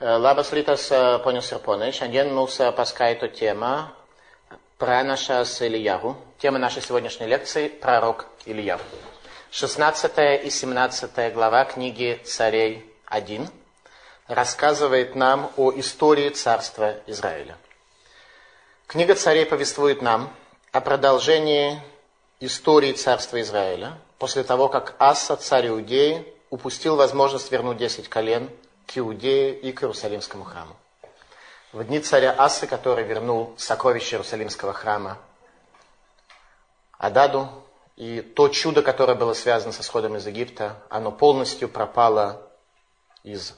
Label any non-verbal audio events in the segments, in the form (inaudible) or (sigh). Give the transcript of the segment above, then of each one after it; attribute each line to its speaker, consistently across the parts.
Speaker 1: Labas rytas, ponios ir ponai. Šiandien mūsų paskaito tema Пранашас Ильяву. Тема нашей сегодняшней лекции – пророк Ильяв. 16 и 17 глава книги «Царей 1» рассказывает нам о истории царства Израиля. Книга «Царей» повествует нам о продолжении истории царства Израиля после того, как Аса, царь Иудеи, упустил возможность вернуть 10 колен к Иудее и к Иерусалимскому храму. В дни царя Асы, который вернул сокровища Иерусалимского храма Ададу, и то чудо, которое было связано с исходом из Египта, оно полностью пропало из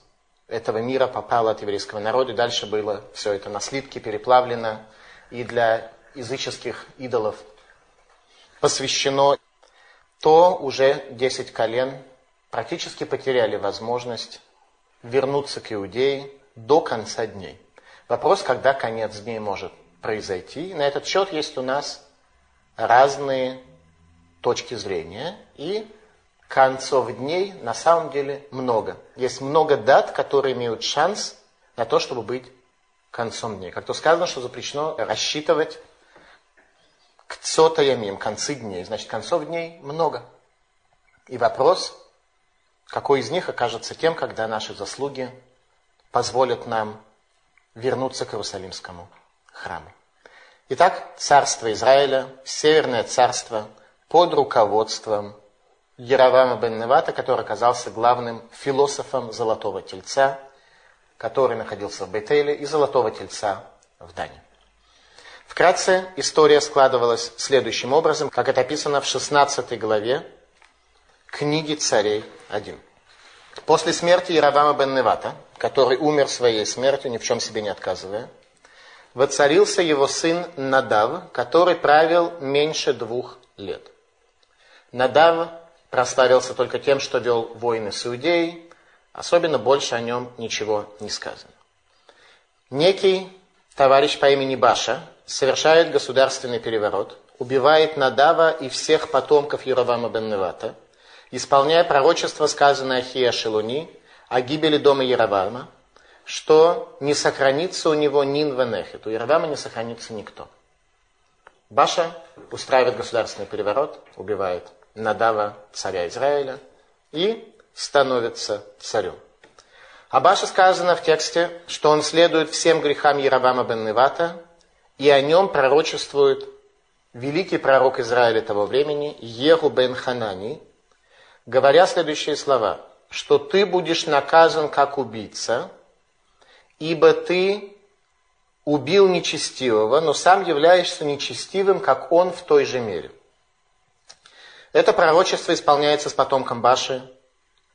Speaker 1: этого мира, попало от еврейского народа, и дальше было все это на слитки переплавлено, и для языческих идолов посвящено, то уже 10 колен практически потеряли возможность вернуться к Иудее до конца дней. Вопрос, когда конец дней может произойти. На этот счет есть у нас разные точки зрения. И концов дней на самом деле много. Есть много дат, которые имеют шанс на то, чтобы быть концом дней. Как то сказано, что запрещено рассчитывать к цотаямим, концы дней. Значит, концов дней много. И вопрос, какой из них окажется тем, когда наши заслуги позволят нам вернуться к Иерусалимскому храму. Итак, царство Израиля, северное царство под руководством Яровама бен Невата, который оказался главным философом Золотого Тельца, который находился в Бейтейле, и Золотого Тельца в Дане. Вкратце история складывалась следующим образом, как это описано в 16 главе книги царей 1. После смерти Яровама бен Невата, который умер своей смертью, ни в чем себе не отказывая, воцарился его сын Надав, который правил меньше двух лет. Надав прославился только тем, что вел войны с Иудеей, особенно больше о нем ничего не сказано. Некий товарищ по имени Баша совершает государственный переворот, убивает Надава и всех потомков Яровама бен Невата – исполняя пророчество, сказанное Ахия Шелуни о гибели дома Яровама, что не сохранится у него Нин Венехет, у Яровама не сохранится никто. Баша устраивает государственный переворот, убивает Надава, царя Израиля, и становится царем. О Баше сказано в тексте, что он следует всем грехам Яровама бен Невата, и о нем пророчествует великий пророк Израиля того времени Еху бен Ханани, говоря следующие слова, что ты будешь наказан как убийца, ибо ты убил нечестивого, но сам являешься нечестивым, как он в той же мере. Это пророчество исполняется с потомком Баши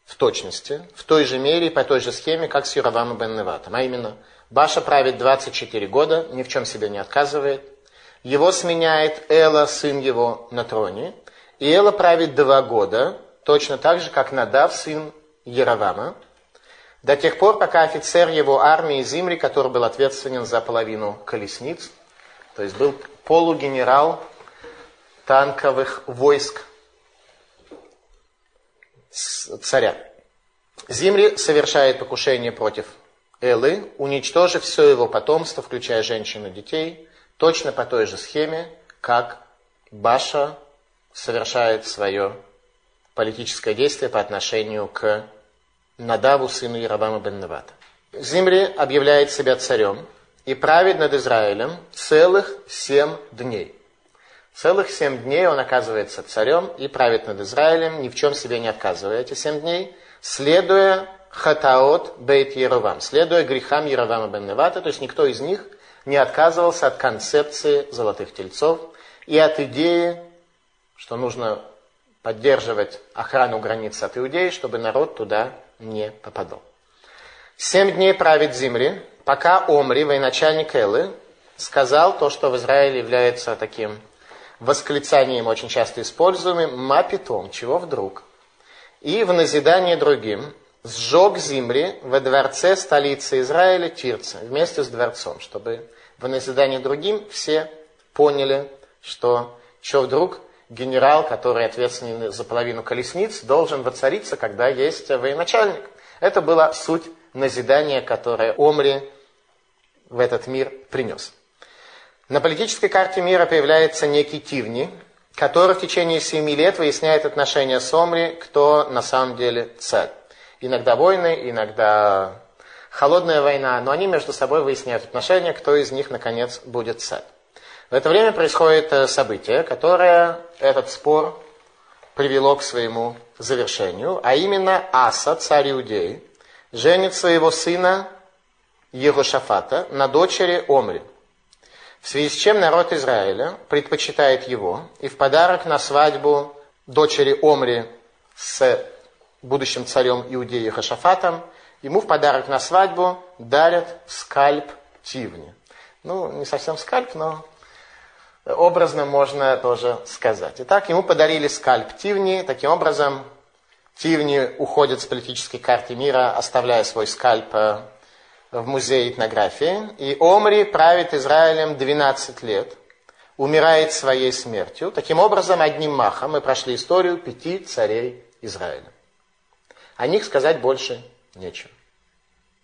Speaker 1: в точности, в той же мере и по той же схеме, как с Юравам бен Неватом. А именно, Баша правит 24 года, ни в чем себе не отказывает. Его сменяет Эла, сын его, на троне. И Эла правит два года, точно так же, как Надав, сын Яровама, до тех пор, пока офицер его армии Зимри, который был ответственен за половину колесниц, то есть был полугенерал танковых войск царя. Зимри совершает покушение против Элы, уничтожив все его потомство, включая женщин и детей, точно по той же схеме, как Баша совершает свое политическое действие по отношению к Надаву, сыну Яровама бен Навата. Зимри объявляет себя царем и правит над Израилем целых семь дней. Целых семь дней он оказывается царем и правит над Израилем, ни в чем себе не отказывая эти семь дней, следуя хатаот бейт Яровам, следуя грехам Яровама бен Невата, то есть никто из них не отказывался от концепции золотых тельцов и от идеи, что нужно поддерживать охрану границ от Иудеи, чтобы народ туда не попадал. Семь дней правит Зимри, пока Омри, военачальник Элы, сказал то, что в Израиле является таким восклицанием, очень часто используемым, «мапитом», чего вдруг. И в назидание другим сжег Зимри во дворце столицы Израиля Тирца, вместе с дворцом, чтобы в назидание другим все поняли, что что вдруг генерал, который ответственен за половину колесниц, должен воцариться, когда есть военачальник. Это была суть назидание, которое Омри в этот мир принес. На политической карте мира появляется некий Тивни, который в течение семи лет выясняет отношения с Омри, кто на самом деле царь. Иногда войны, иногда холодная война, но они между собой выясняют отношения, кто из них, наконец, будет царь. В это время происходит э, событие, которое этот спор привело к своему завершению, а именно Аса, царь Иудеи, женит своего сына Егошафата на дочери Омри. В связи с чем народ Израиля предпочитает его и в подарок на свадьбу дочери Омри с будущим царем Иудеи Ехошафатом, ему в подарок на свадьбу дарят скальп Тивни. Ну, не совсем скальп, но образно можно тоже сказать. Итак, ему подарили скальп Тивни. Таким образом, Тивни уходит с политической карты мира, оставляя свой скальп э, в музее этнографии. И Омри правит Израилем 12 лет, умирает своей смертью. Таким образом, одним махом мы прошли историю пяти царей Израиля. О них сказать больше нечего.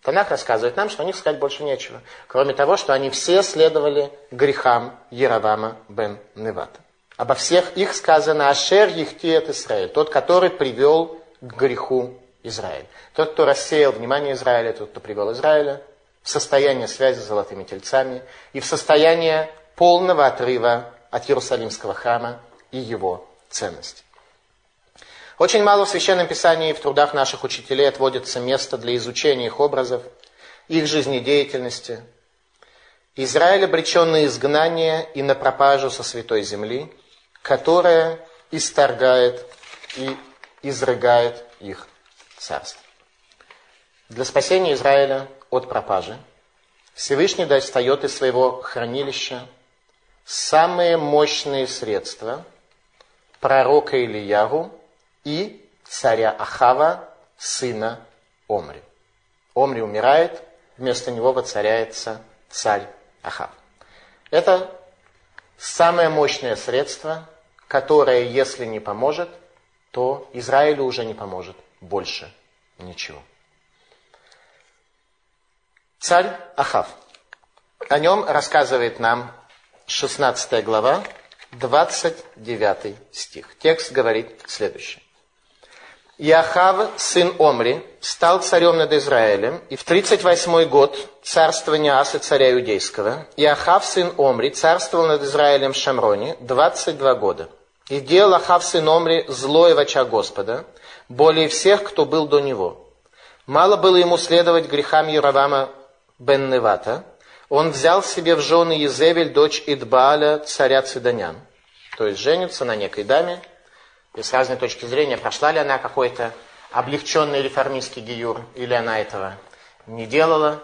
Speaker 1: Танах рассказывает нам, что о них сказать больше нечего, кроме того, что они все следовали грехам Яровама бен Невата. Обо всех их сказано «Ашер Ехтиет Израиль», тот, который привел к греху Израиль. Тот, кто рассеял внимание Израиля, тот, кто привел Израиля в состояние связи с золотыми тельцами и в состояние полного отрыва от Иерусалимского храма и его ценностей. Очень мало в Священном Писании и в трудах наших учителей отводится место для изучения их образов, их жизнедеятельности. Израиль обречен на изгнание и на пропажу со святой земли, которая исторгает и изрыгает их царство. Для спасения Израиля от пропажи Всевышний достает из своего хранилища самые мощные средства пророка Ильягу и царя Ахава, сына Омри. Омри умирает, вместо него воцаряется царь Ахав. Это самое мощное средство, которое, если не поможет, то Израилю уже не поможет больше ничего. Царь Ахав. О нем рассказывает нам 16 глава, 29 стих. Текст говорит следующее. Иохав, сын Омри, стал царем над Израилем, и в 38 год царствования Асы, царя Иудейского, Иохав, сын Омри, царствовал над Израилем в Шамроне 22 года. И делал Ахав, сын Омри, злое в очах Господа, более всех, кто был до него. Мало было ему следовать грехам Яровама бен Невата, он взял себе в жены Езевель, дочь Идбааля, царя Цидонян. То есть женится на некой даме, и с разной точки зрения, прошла ли она какой-то облегченный реформистский гиюр, или она этого не делала.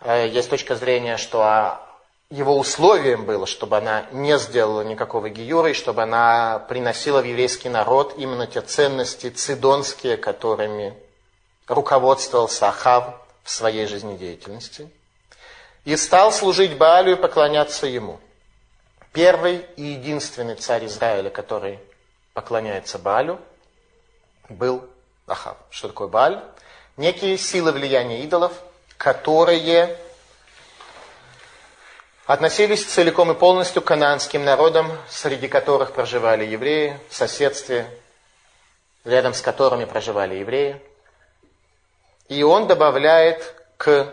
Speaker 1: Э, есть точка зрения, что а, его условием было, чтобы она не сделала никакого гиюра, и чтобы она приносила в еврейский народ именно те ценности цидонские, которыми руководствовался Ахав в своей жизнедеятельности. И стал служить Баалю и поклоняться ему. Первый и единственный царь Израиля, который поклоняется Баалю, был Ахав. Что такое Бааль? Некие силы влияния идолов, которые относились целиком и полностью к кананским народам, среди которых проживали евреи, в соседстве, рядом с которыми проживали евреи. И он добавляет к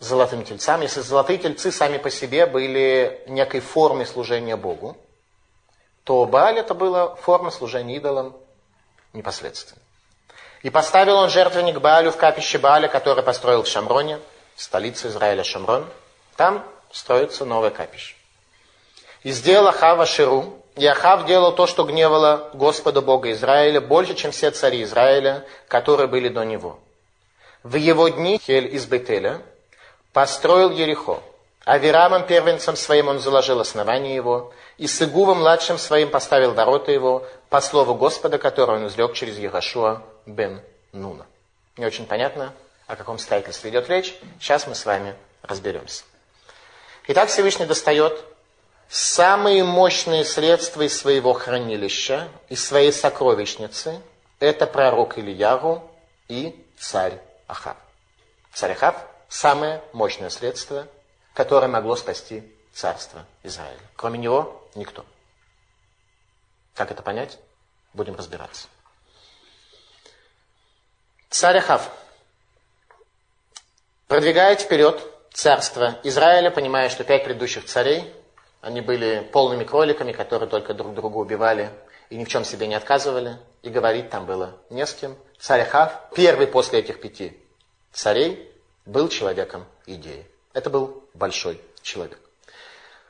Speaker 1: золотым тельцам, если золотые тельцы сами по себе были некой формой служения Богу, то Бааль это была форма служения идолам непосредственно. И поставил он жертвенник Баалю в капище Бааля, который построил в Шамроне, столице Израиля Шамрон. Там строится новое капище. И сделал Ахава Ширу, и Ахав делал то, что гневало Господа Бога Израиля, больше, чем все цари Израиля, которые были до него. В его дни Хель из Бетеля построил Ерехо, а Верамом первенцем своим он заложил основание его, и с Игувом младшим своим поставил ворота его, по слову Господа, которое он излег через Егошуа бен Нуна. Не очень понятно, о каком строительстве идет речь. Сейчас мы с вами разберемся. Итак, Всевышний достает самые мощные средства из своего хранилища, из своей сокровищницы. Это пророк Ильяру и царь Ахав. Царь Ахав – самое мощное средство, которое могло спасти царство Израиля. Кроме него никто. Как это понять? Будем разбираться. Царь Ахав продвигает вперед царство Израиля, понимая, что пять предыдущих царей, они были полными кроликами, которые только друг друга убивали и ни в чем себе не отказывали, и говорить там было не с кем. Царь Ахав, первый после этих пяти царей, был человеком идеи. Это был большой человек.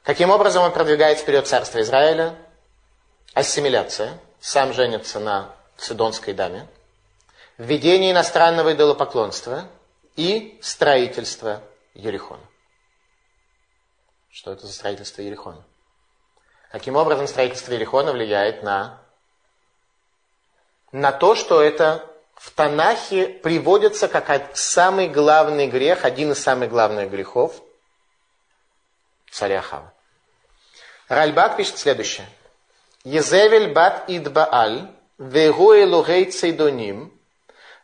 Speaker 1: Каким образом он продвигает вперед царство Израиля? Ассимиляция. Сам женится на сидонской даме. Введение иностранного идолопоклонства и строительство Ерихона. Что это за строительство Ерихона? Каким образом строительство Ерихона влияет на, на то, что это в Танахе приводится как самый главный грех, один из самых главных грехов царя Хава. Ральбак пишет следующее. Езевель бат идбааль, вегу элогей цейдоним,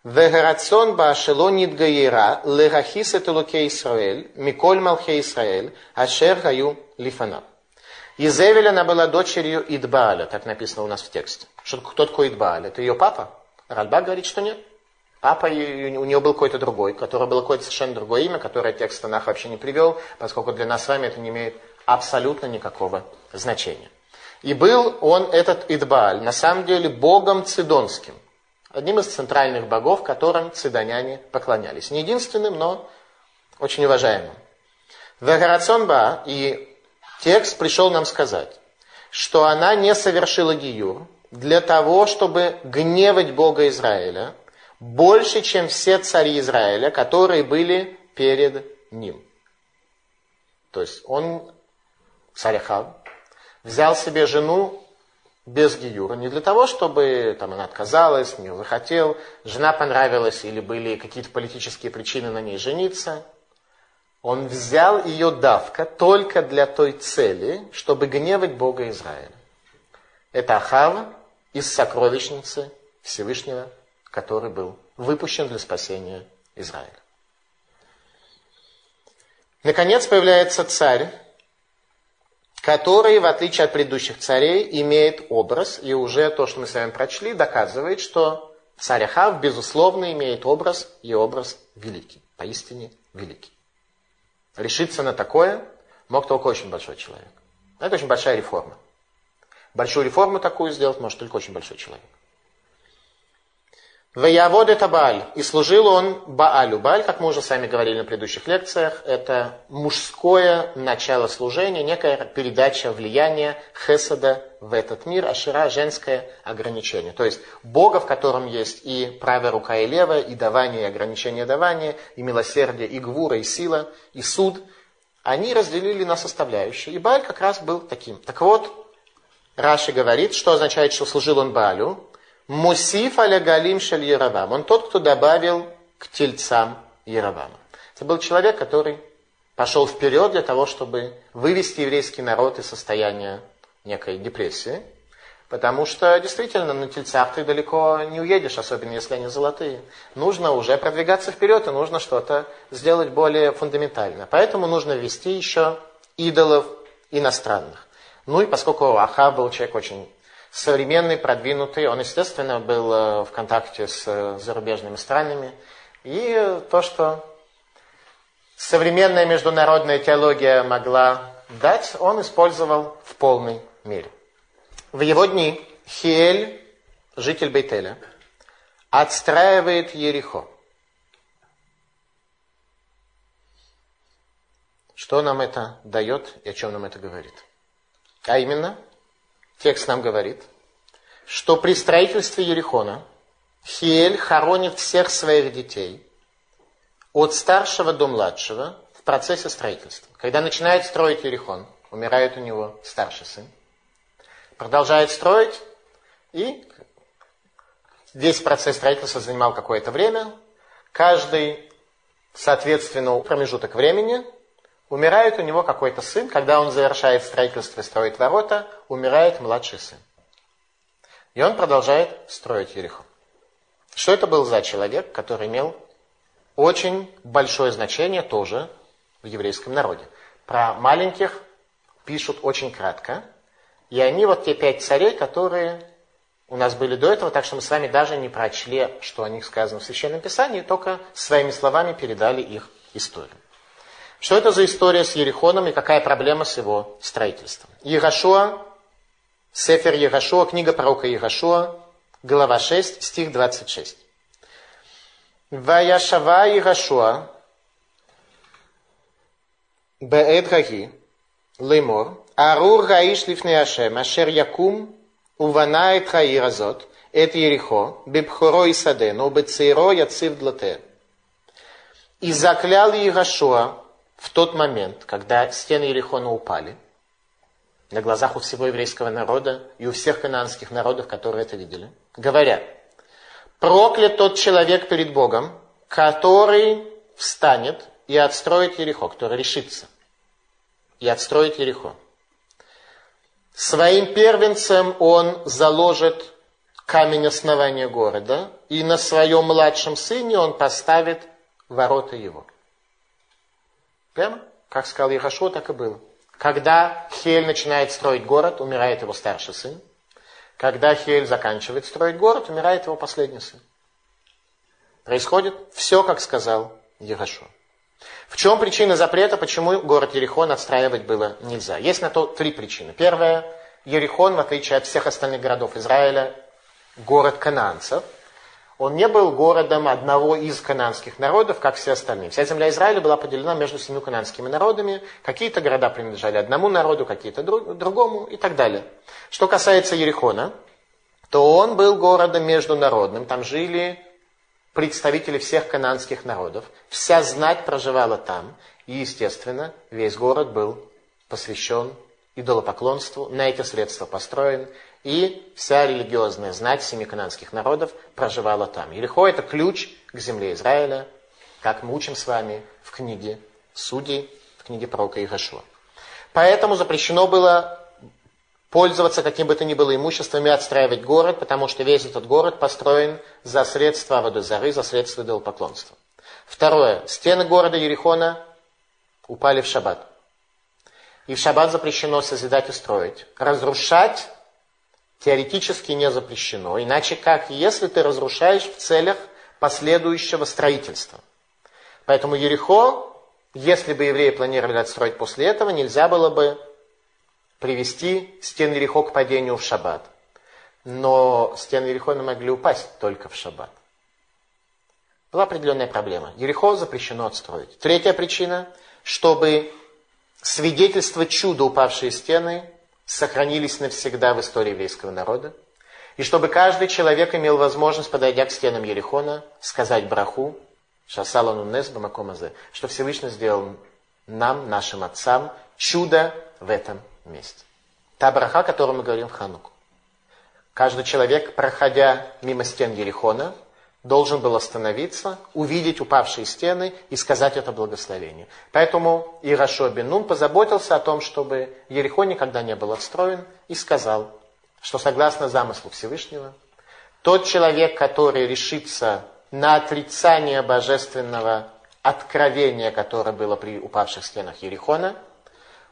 Speaker 1: вегарацион баашелон идгаира, лерахис этулоке Исраэль, миколь малхе Исраэль, ашер гаю лифанав. Езевель, она была дочерью Идбааля, так написано у нас в тексте. Что, кто такой Идбааль? Это ее папа? Ральбак говорит, что нет. Папа, у нее был какой-то другой, который было какое-то совершенно другое имя, которое текст Танах вообще не привел, поскольку для нас с вами это не имеет абсолютно никакого значения. И был он, этот Идбааль, на самом деле богом цидонским, одним из центральных богов, которым цидоняне поклонялись. Не единственным, но очень уважаемым. Вегарацон и текст пришел нам сказать, что она не совершила гиюр для того, чтобы гневать Бога Израиля больше, чем все цари Израиля, которые были перед ним. То есть он царь Ахав, взял себе жену без гиюра, не для того, чтобы там, она отказалась, не захотел, жена понравилась или были какие-то политические причины на ней жениться. Он взял ее давка только для той цели, чтобы гневать Бога Израиля. Это Ахава из сокровищницы Всевышнего, который был выпущен для спасения Израиля. Наконец появляется царь, который, в отличие от предыдущих царей, имеет образ, и уже то, что мы с вами прочли, доказывает, что царь Ахав, безусловно, имеет образ, и образ великий, поистине великий. Решиться на такое мог только очень большой человек. Это очень большая реформа. Большую реформу такую сделать может только очень большой человек. Ваявод это Бааль. И служил он Баалю. Бааль, как мы уже сами говорили на предыдущих лекциях, это мужское начало служения, некая передача влияния Хесада в этот мир, Ашира – женское ограничение. То есть Бога, в котором есть и правая рука, и левая, и давание, и ограничение давания, и милосердие, и гвура, и сила, и суд, они разделили на составляющие. И Бааль как раз был таким. Так вот, Раши говорит, что означает, что служил он Баалю, Мусиф аля галим шель Яровам. Он тот, кто добавил к тельцам Яровама. Это был человек, который пошел вперед для того, чтобы вывести еврейский народ из состояния некой депрессии. Потому что действительно на тельцах ты далеко не уедешь, особенно если они золотые. Нужно уже продвигаться вперед, и нужно что-то сделать более фундаментально. Поэтому нужно ввести еще идолов иностранных. Ну и поскольку Аха был человек очень современный, продвинутый. Он, естественно, был э, в контакте с э, зарубежными странами. И то, что современная международная теология могла дать, он использовал в полной мере. В его дни Хиэль, житель Бейтеля, отстраивает Ерехо. Что нам это дает и о чем нам это говорит? А именно – Текст нам говорит, что при строительстве Ерихона Хиэль хоронит всех своих детей, от старшего до младшего, в процессе строительства. Когда начинает строить Ерихон, умирает у него старший сын, продолжает строить, и весь процесс строительства занимал какое-то время. Каждый, соответственно, промежуток времени Умирает у него какой-то сын, когда он завершает строительство и строит ворота, умирает младший сын. И он продолжает строить Ерихон. Что это был за человек, который имел очень большое значение тоже в еврейском народе. Про маленьких пишут очень кратко. И они вот те пять царей, которые у нас были до этого, так что мы с вами даже не прочли, что о них сказано в Священном Писании, только своими словами передали их историю. Что это за история с Ерихоном и какая проблема с его строительством? Егашуа, Сефер Егашуа, книга пророка Егашуа, глава 6, стих 26. Ваяшава Егашуа, Беэд Гаги, Леймор, Арур Раиш Лифней Ашем, Ашер Якум, Увана Этхаир Азот, Эт Ерихо, Бибхоро Исадену, Бецейро Яцив Длате. И заклял Егашуа, в тот момент, когда стены Ерихона упали, на глазах у всего еврейского народа и у всех кананских народов, которые это видели, говоря, проклят тот человек перед Богом, который встанет и отстроит Ерехо, который решится и отстроит Ерехо. Своим первенцем он заложит камень основания города, и на своем младшем сыне он поставит ворота его. Прямо, как сказал Яхашо, так и было. Когда Хель начинает строить город, умирает его старший сын. Когда Хель заканчивает строить город, умирает его последний сын. Происходит все, как сказал Яхашо. В чем причина запрета, почему город Ерихон отстраивать было нельзя? Есть на то три причины. Первая, Ерихон, в отличие от всех остальных городов Израиля, город кананцев. Он не был городом одного из кананских народов, как все остальные. Вся земля Израиля была поделена между семью кананскими народами. Какие-то города принадлежали одному народу, какие-то другому и так далее. Что касается Ерихона, то он был городом международным. Там жили представители всех кананских народов. Вся знать проживала там. И, естественно, весь город был посвящен идолопоклонству, на эти средства построен. И вся религиозная знать семи кананских народов проживала там. Елихо – это ключ к земле Израиля, как мы учим с вами в книге Судей, в книге пророка Игашуа. Поэтому запрещено было пользоваться каким бы то ни было имуществом и отстраивать город, потому что весь этот город построен за средства Водозары, за средства идолопоклонства. Второе. Стены города Ерихона упали в шаббат. И в шаббат запрещено созидать и строить. Разрушать теоретически не запрещено. Иначе как, если ты разрушаешь в целях последующего строительства. Поэтому Ерихо, если бы евреи планировали отстроить после этого, нельзя было бы привести стены Ерехо к падению в шаббат. Но стены Ерехона могли упасть только в шаббат. Была определенная проблема. Ерехо запрещено отстроить. Третья причина, чтобы свидетельство чуда упавшие стены сохранились навсегда в истории еврейского народа. И чтобы каждый человек имел возможность, подойдя к стенам Ерехона, сказать браху, шасалану бамакомазе, что Всевышний сделал нам, нашим отцам, чудо в этом месте. Та браха, о которой мы говорим в Хануку. Каждый человек, проходя мимо стен Ерихона, должен был остановиться, увидеть упавшие стены и сказать это благословение. Поэтому Ирашо Бенун позаботился о том, чтобы Ерихон никогда не был отстроен, и сказал, что согласно замыслу Всевышнего, тот человек, который решится на отрицание божественного откровения, которое было при упавших стенах Ерихона –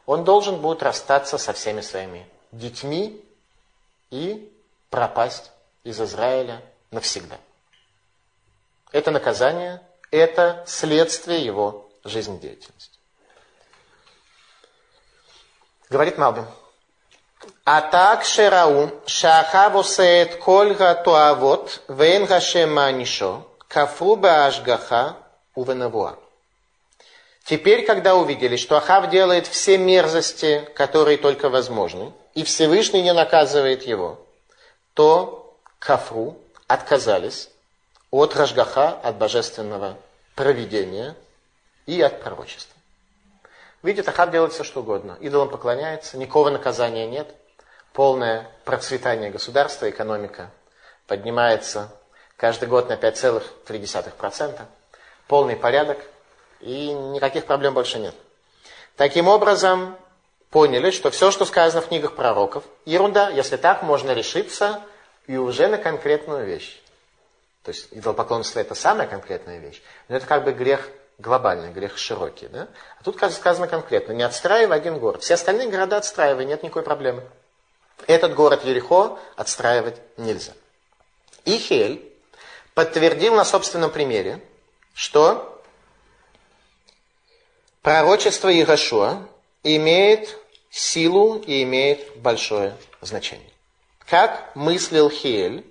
Speaker 1: он должен будет расстаться со всеми своими детьми и пропасть из Израиля навсегда. Это наказание, это следствие его жизнедеятельности. Говорит Малбин. А так шерау шахав осеет коль гатуавот вен манишо кафру баашгаха увенавуа. Теперь, когда увидели, что Ахав делает все мерзости, которые только возможны, и Всевышний не наказывает его, то Кафру отказались от Рашгаха, от божественного провидения и от пророчества. Видит, Ахав делает все, что угодно. Идолам поклоняется, никакого наказания нет. Полное процветание государства, экономика поднимается каждый год на 5,3%. Полный порядок – и никаких проблем больше нет. Таким образом, поняли, что все, что сказано в книгах пророков, ерунда. Если так, можно решиться и уже на конкретную вещь. То есть идолопоклонство это самая конкретная вещь, но это как бы грех глобальный, грех широкий. Да? А тут сказано конкретно, не отстраивай один город. Все остальные города отстраивай, нет никакой проблемы. Этот город Ерехо отстраивать нельзя. И Хель подтвердил на собственном примере, что пророчество Иерошуа имеет силу и имеет большое значение. Как мыслил Хель,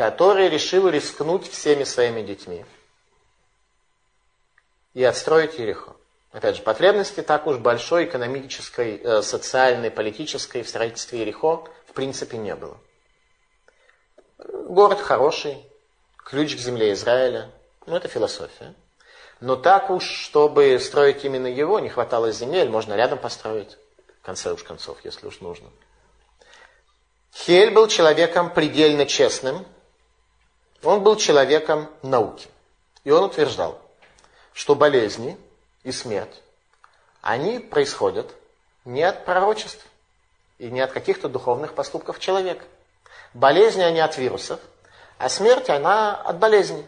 Speaker 1: который решил рискнуть всеми своими детьми и отстроить Ерехо. Опять же, потребности так уж большой экономической, э, социальной, политической в строительстве Ерехо в принципе не было. Город хороший, ключ к земле Израиля, ну это философия. Но так уж, чтобы строить именно его, не хватало земель, можно рядом построить, в конце уж концов, если уж нужно. Хель был человеком предельно честным, он был человеком науки. И он утверждал, что болезни и смерть, они происходят не от пророчеств и не от каких-то духовных поступков человека. Болезни, они от вирусов, а смерть, она от болезней.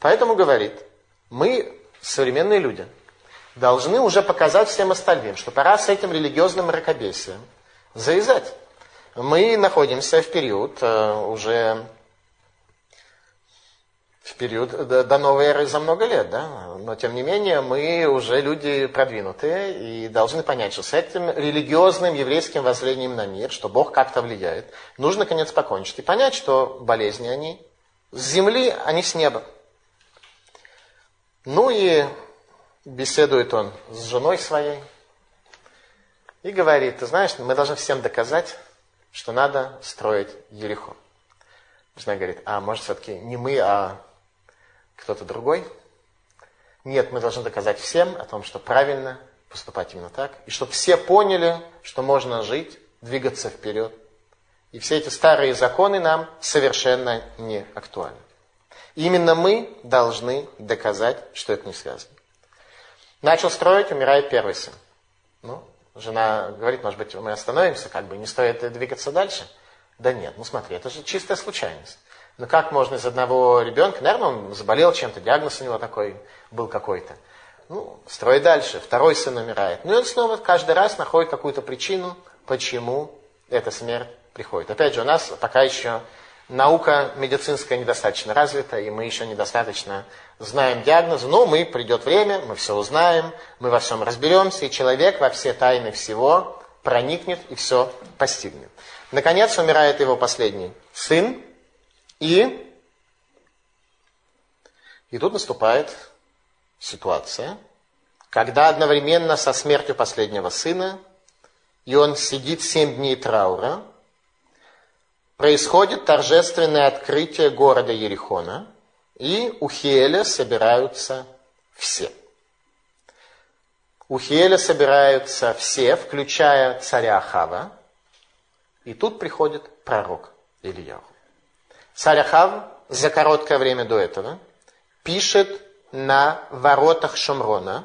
Speaker 1: Поэтому говорит, мы, современные люди, должны уже показать всем остальным, что пора с этим религиозным мракобесием завязать. Мы находимся в период э, уже в период до, новой эры за много лет, да? но тем не менее мы уже люди продвинутые и должны понять, что с этим религиозным еврейским воззрением на мир, что Бог как-то влияет, нужно, конец, покончить и понять, что болезни они с земли, не с неба. Ну и беседует он с женой своей и говорит, ты знаешь, мы должны всем доказать, что надо строить Ерехо. Жена говорит, а может все-таки не мы, а кто-то другой. Нет, мы должны доказать всем о том, что правильно поступать именно так. И чтобы все поняли, что можно жить, двигаться вперед. И все эти старые законы нам совершенно не актуальны. Именно мы должны доказать, что это не связано. Начал строить, умирает первый сын. Ну, жена говорит, может быть, мы остановимся, как бы не стоит двигаться дальше. Да нет, ну смотри, это же чистая случайность. Ну как можно из одного ребенка, наверное, он заболел чем-то, диагноз у него такой был какой-то. Ну, строй дальше, второй сын умирает. Ну и он снова каждый раз находит какую-то причину, почему эта смерть приходит. Опять же, у нас пока еще наука медицинская недостаточно развита, и мы еще недостаточно знаем диагнозы, но мы, придет время, мы все узнаем, мы во всем разберемся, и человек во все тайны всего проникнет и все постигнет. Наконец умирает его последний сын, и, и тут наступает ситуация, когда одновременно со смертью последнего сына, и он сидит семь дней траура, происходит торжественное открытие города Ерихона, и у Хеля собираются все. У Хеля собираются все, включая царя Хава, и тут приходит пророк Ильяху. Царь Ахав за короткое время до этого пишет на воротах Шумрона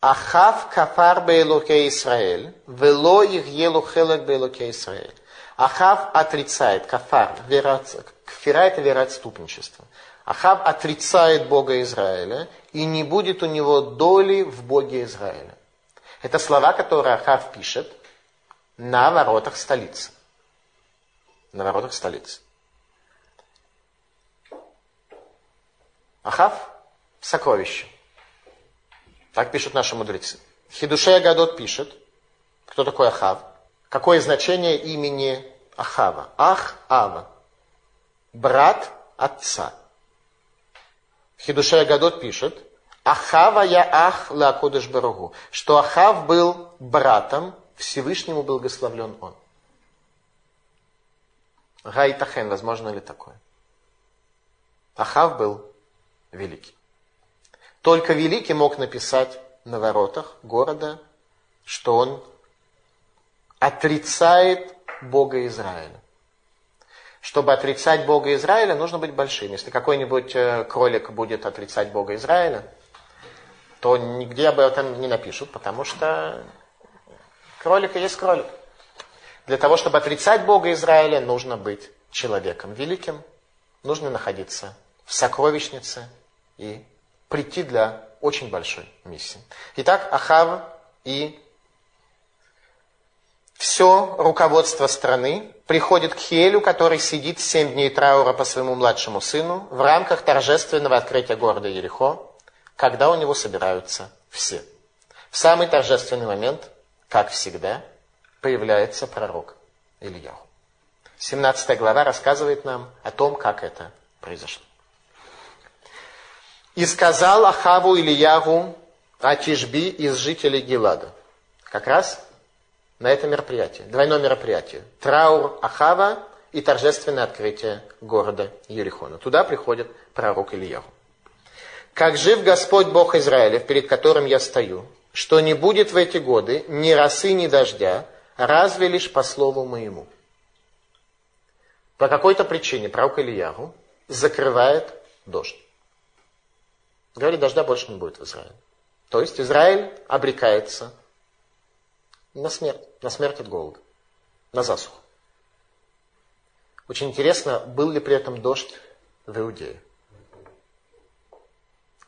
Speaker 1: Ахав кафар бейлуке Израиль, вело их елу хелек бейлуке Израиль. Ахав отрицает, кафар, вера, кфира это вероотступничество. Ахав отрицает Бога Израиля, и не будет у него доли в Боге Израиля. Это слова, которые Ахав пишет на воротах столицы. На воротах столицы. Ахав – сокровище. Так пишут наши мудрецы. Хидушей Агадот пишет, кто такой Ахав, какое значение имени Ахава. Ах Ава, брат отца. Хидушей Агадот пишет, Ахава я ах лакодыш барагу, что Ахав был братом, Всевышнему благословлен он. Гайтахен, возможно ли такое? Ахав был великий. Только великий мог написать на воротах города, что он отрицает Бога Израиля. Чтобы отрицать Бога Израиля, нужно быть большим. Если какой-нибудь э, кролик будет отрицать Бога Израиля, то нигде об этом не напишут, потому что кролик и есть кролик. Для того, чтобы отрицать Бога Израиля, нужно быть человеком великим, нужно находиться в сокровищнице и прийти для очень большой миссии. Итак, Ахав и все руководство страны приходит к Хелю, который сидит семь дней траура по своему младшему сыну в рамках торжественного открытия города Ерехо, когда у него собираются все. В самый торжественный момент, как всегда, появляется пророк Ильяху. 17 глава рассказывает нам о том, как это произошло. «И сказал Ахаву Ильягу Атишби из жителей Гелада». Как раз на это мероприятие, двойное мероприятие. Траур Ахава и торжественное открытие города Ерихона. Туда приходит пророк Ильяху. «Как жив Господь Бог Израилев, перед которым я стою, что не будет в эти годы ни росы, ни дождя, разве лишь по слову моему». По какой-то причине пророк Ильягу закрывает дождь. Говорит, дождя больше не будет в Израиле. То есть Израиль обрекается на смерть, на смерть от голода, на засуху. Очень интересно, был ли при этом дождь в Иудее?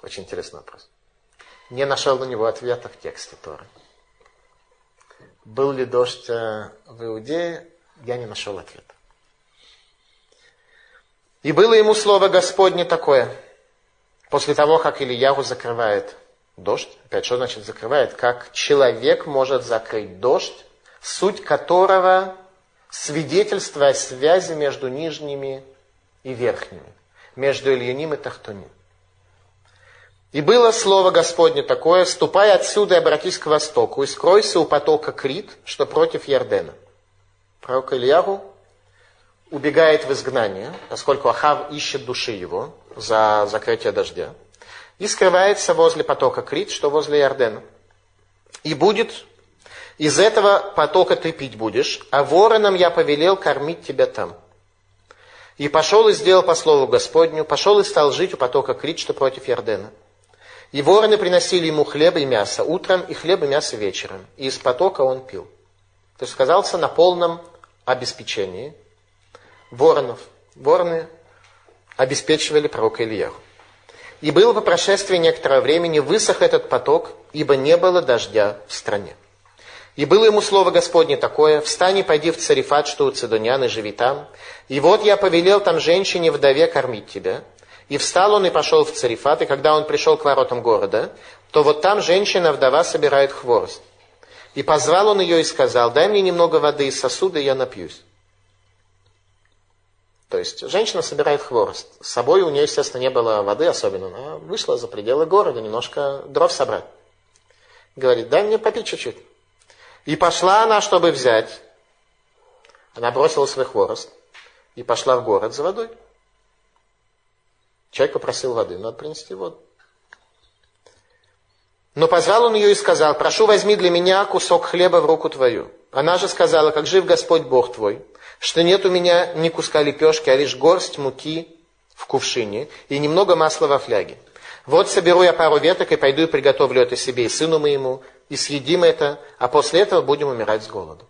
Speaker 1: Очень интересный вопрос. Не нашел на него ответа в тексте Торы. Был ли дождь э, в Иудее? Я не нашел ответа. И было ему слово Господне такое, после того, как Ильягу закрывает дождь. Опять, что значит закрывает? Как человек может закрыть дождь, суть которого свидетельство о связи между нижними и верхними, между Ильяним и Тахтуним. И было слово Господне такое, ступай отсюда и обратись к востоку, и скройся у потока Крит, что против Ярдена. Пророк Ильягу убегает в изгнание, поскольку Ахав ищет души его за закрытие дождя, и скрывается возле потока Крит, что возле Ярдена. И будет, из этого потока ты пить будешь, а воронам я повелел кормить тебя там. И пошел и сделал по слову Господню, пошел и стал жить у потока Крит, что против Ярдена. И вороны приносили ему хлеб и мясо утром, и хлеб и мясо вечером. И из потока он пил. То есть оказался на полном обеспечении – воронов. Вороны обеспечивали пророка Ильяху. И было по прошествии некоторого времени высох этот поток, ибо не было дождя в стране. И было ему слово Господне такое, «Встань и пойди в Царифат, что у Цидонян, и живи там. И вот я повелел там женщине-вдове кормить тебя». И встал он и пошел в Царифат, и когда он пришел к воротам города, то вот там женщина-вдова собирает хворост. И позвал он ее и сказал, дай мне немного воды из сосуда, и я напьюсь. То есть женщина собирает хворост. С собой у нее, естественно, не было воды особенно. Она вышла за пределы города немножко дров собрать. Говорит, дай мне попить чуть-чуть. И пошла она, чтобы взять. Она бросила свой хворост и пошла в город за водой. Человек попросил воды, надо принести воду. Но позвал он ее и сказал, прошу, возьми для меня кусок хлеба в руку твою. Она же сказала, как жив Господь Бог твой, что нет у меня ни куска лепешки, а лишь горсть муки в кувшине и немного масла во фляге. Вот соберу я пару веток и пойду и приготовлю это себе и сыну моему, и съедим это, а после этого будем умирать с голоду.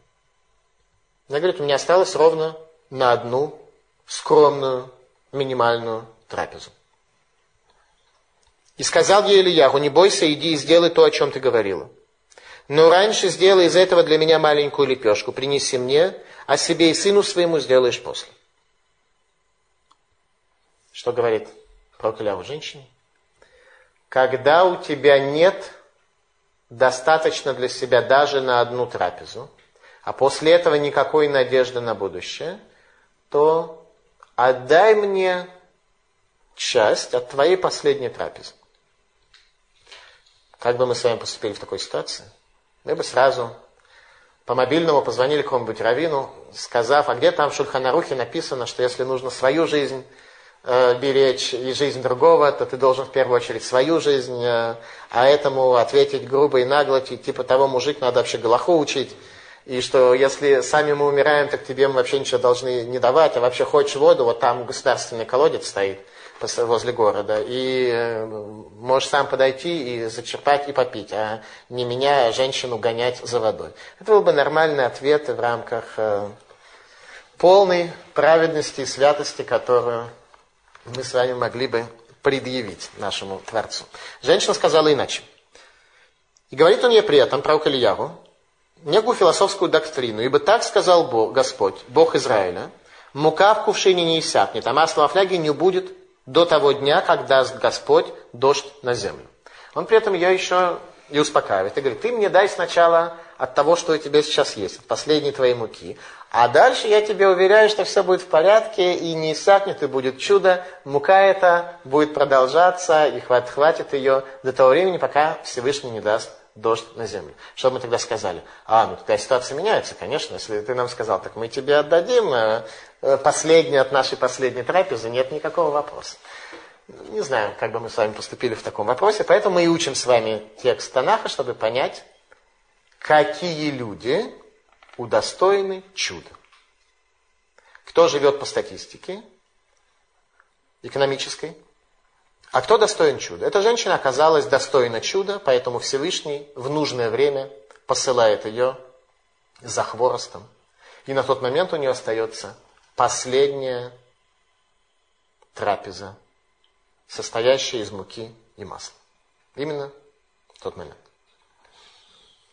Speaker 1: Она говорит, у меня осталось ровно на одну скромную, минимальную трапезу. И сказал ей Ильяху, не бойся, иди и сделай то, о чем ты говорила. Но раньше сделай из этого для меня маленькую лепешку, принеси мне, а себе и сыну своему сделаешь после. Что говорит про Иляву женщине? Когда у тебя нет достаточно для себя даже на одну трапезу, а после этого никакой надежды на будущее, то отдай мне часть от твоей последней трапезы. Как бы мы с вами поступили в такой ситуации? Мы бы сразу по мобильному позвонили какому-нибудь раввину, сказав, а где там в Шульханарухе написано, что если нужно свою жизнь э, беречь и жизнь другого, то ты должен в первую очередь свою жизнь, э, а этому ответить грубо и нагло, типа того мужик надо вообще Галаху учить, и что если сами мы умираем, так тебе мы вообще ничего должны не давать, а вообще хочешь воду, вот там государственный колодец стоит – возле города, и э, можешь сам подойти и зачерпать и попить, а не меня, женщину, гонять за водой. Это был бы нормальный ответ в рамках э, полной праведности и святости, которую мы с вами могли бы предъявить нашему Творцу. Женщина сказала иначе. И говорит он ей при этом, пророк Ильяву, некую философскую доктрину. Ибо так сказал Бог, Господь, Бог Израиля, мука в кувшине не иссякнет, а масло во фляге не будет до того дня, как даст Господь дождь на землю. Он при этом ее еще и успокаивает. И говорит, ты мне дай сначала от того, что у тебя сейчас есть, от последней твоей муки. А дальше я тебе уверяю, что все будет в порядке, и не иссякнет, и будет чудо. Мука эта будет продолжаться, и хватит, хватит ее до того времени, пока Всевышний не даст дождь на землю. Что мы тогда сказали? А, ну тогда ситуация меняется, конечно. Если ты нам сказал, так мы тебе отдадим э, э, последнее от нашей последней трапезы, нет никакого вопроса. Не знаю, как бы мы с вами поступили в таком вопросе, поэтому мы и учим с вами текст Танаха, чтобы понять, какие люди удостоены чуда. Кто живет по статистике экономической, а кто достоин чуда? Эта женщина оказалась достойна чуда, поэтому Всевышний в нужное время посылает ее за хворостом. И на тот момент у нее остается последняя трапеза, состоящая из муки и масла. Именно в тот момент.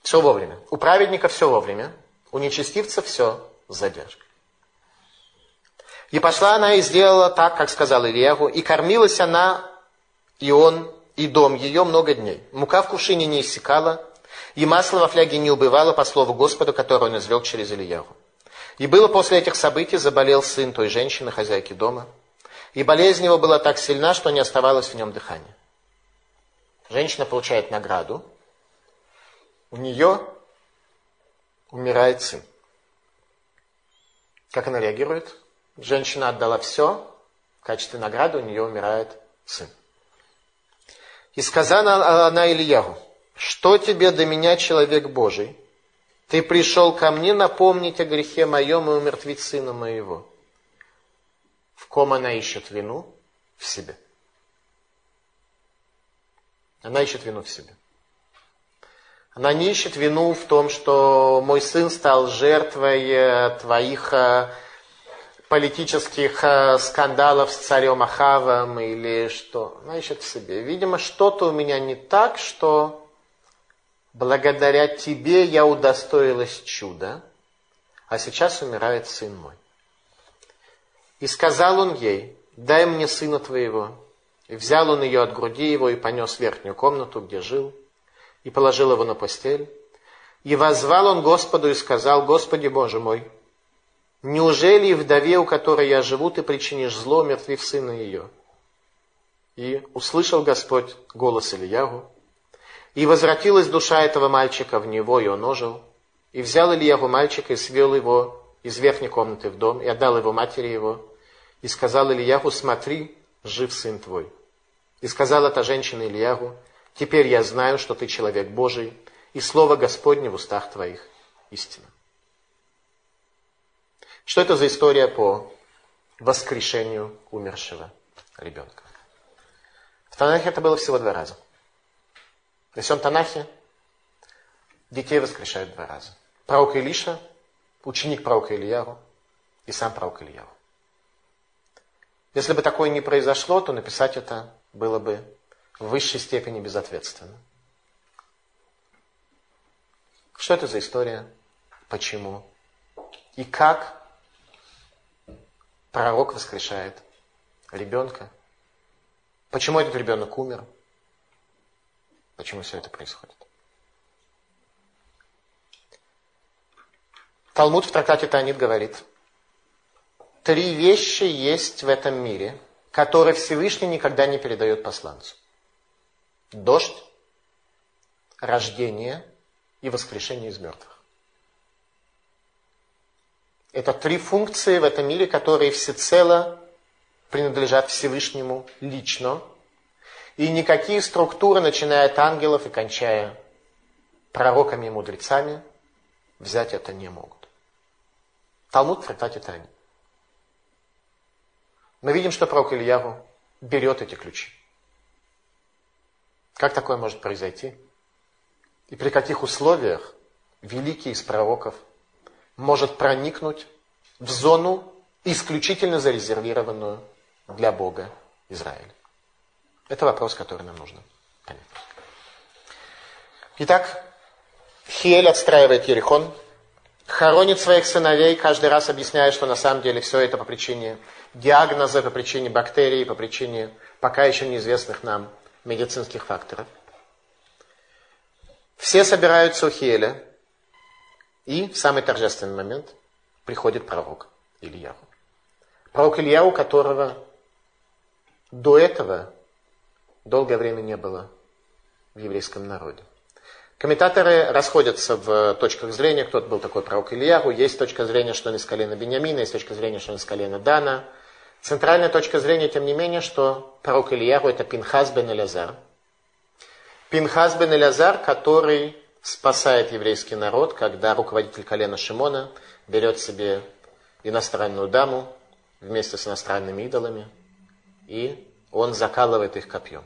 Speaker 1: Все вовремя. У праведника все вовремя, у нечестивца все с задержкой. И пошла она и сделала так, как сказал Ильяву, и кормилась она и он, и дом ее много дней. Мука в кувшине не иссякала, и масло во фляге не убывало по слову Господу, которое он извел через Ильяву. И было после этих событий, заболел сын той женщины, хозяйки дома, и болезнь его была так сильна, что не оставалось в нем дыхания. Женщина получает награду, у нее умирает сын. Как она реагирует? Женщина отдала все, в качестве награды у нее умирает сын. И сказала она Ильягу, что тебе до меня, человек Божий? Ты пришел ко мне напомнить о грехе моем и умертвить сына моего. В ком она ищет вину? В себе. Она ищет вину в себе. Она не ищет вину в том, что мой сын стал жертвой э, твоих э, политических э, скандалов с царем Ахавом или что. Она в себе. Видимо, что-то у меня не так, что благодаря тебе я удостоилась чуда, а сейчас умирает сын мой. И сказал он ей, дай мне сына твоего. И взял он ее от груди его и понес в верхнюю комнату, где жил, и положил его на постель. И возвал он Господу и сказал, Господи Боже мой, Неужели вдове, у которой я живу, ты причинишь зло, мертвив сына ее? И услышал Господь голос Ильягу, и возвратилась душа этого мальчика в него, и он ожил. И взял Ильягу мальчика и свел его из верхней комнаты в дом, и отдал его матери его. И сказал Ильягу, смотри, жив сын твой. И сказала та женщина Ильягу, теперь я знаю, что ты человек Божий, и слово Господне в устах твоих истина. Что это за история по воскрешению умершего ребенка? В Танахе это было всего два раза. В всем Танахе детей воскрешают два раза. Пророк Илиша, ученик пророка Ильяру и сам пророк Ильяру. Если бы такое не произошло, то написать это было бы в высшей степени безответственно. Что это за история? Почему? И как Пророк воскрешает ребенка. Почему этот ребенок умер? Почему все это происходит? Талмуд в трактате Танит говорит, три вещи есть в этом мире, которые Всевышний никогда не передает посланцу. Дождь, рождение и воскрешение из мертвых. Это три функции в этом мире, которые всецело принадлежат Всевышнему лично. И никакие структуры, начиная от ангелов и кончая пророками и мудрецами, взять это не могут. Талмуд в трактате Тани. Мы видим, что пророк Ильяву берет эти ключи. Как такое может произойти? И при каких условиях великий из пророков – может проникнуть в зону, исключительно зарезервированную для Бога Израиля? Это вопрос, который нам нужно понять. Итак, Хиель отстраивает Ерихон, хоронит своих сыновей, каждый раз объясняя, что на самом деле все это по причине диагноза, по причине бактерий, по причине пока еще неизвестных нам медицинских факторов. Все собираются у Хиеля, и в самый торжественный момент приходит пророк Ильяу. Пророк Илья, у которого до этого долгое время не было в еврейском народе. Комментаторы расходятся в точках зрения, кто был такой пророк Ильягу. Есть точка зрения, что он из колена Бениамина, есть точка зрения, что он из колена Дана. Центральная точка зрения, тем не менее, что пророк Ильягу это Пинхас бен Элязар. Пинхас бен Элязар, который спасает еврейский народ, когда руководитель колена Шимона берет себе иностранную даму, вместе с иностранными идолами, и он закалывает их копьем.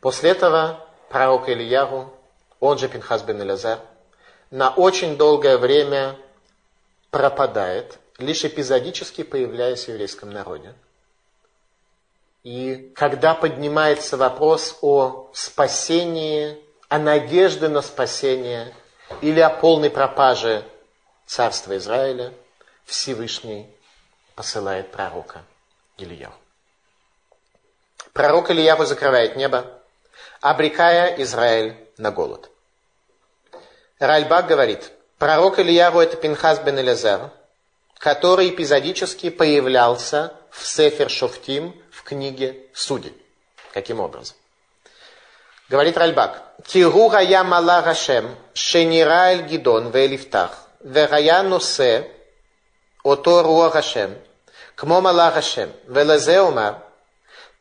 Speaker 1: После этого пророк Ильягу, он же Пинхас бен Элязар, на очень долгое время пропадает, лишь эпизодически появляясь в еврейском народе. И когда поднимается вопрос о спасении, о надежде на спасение или о полной пропаже царства Израиля, Всевышний посылает пророка Ильяу. Пророк Ильяву закрывает небо, обрекая Израиль на голод. Ральбак говорит, пророк Ильяву это Пинхас бен Элязар, который эпизодически появлялся в Сефер Шофтим в книге Судей. Каким образом? Говорит Ральбак. Тиру гая мала Гашем, шенира эль гидон вэлифтах, вэгая носе, ото руа Гашем, кмо мала Гашем, вэлэзэ омар,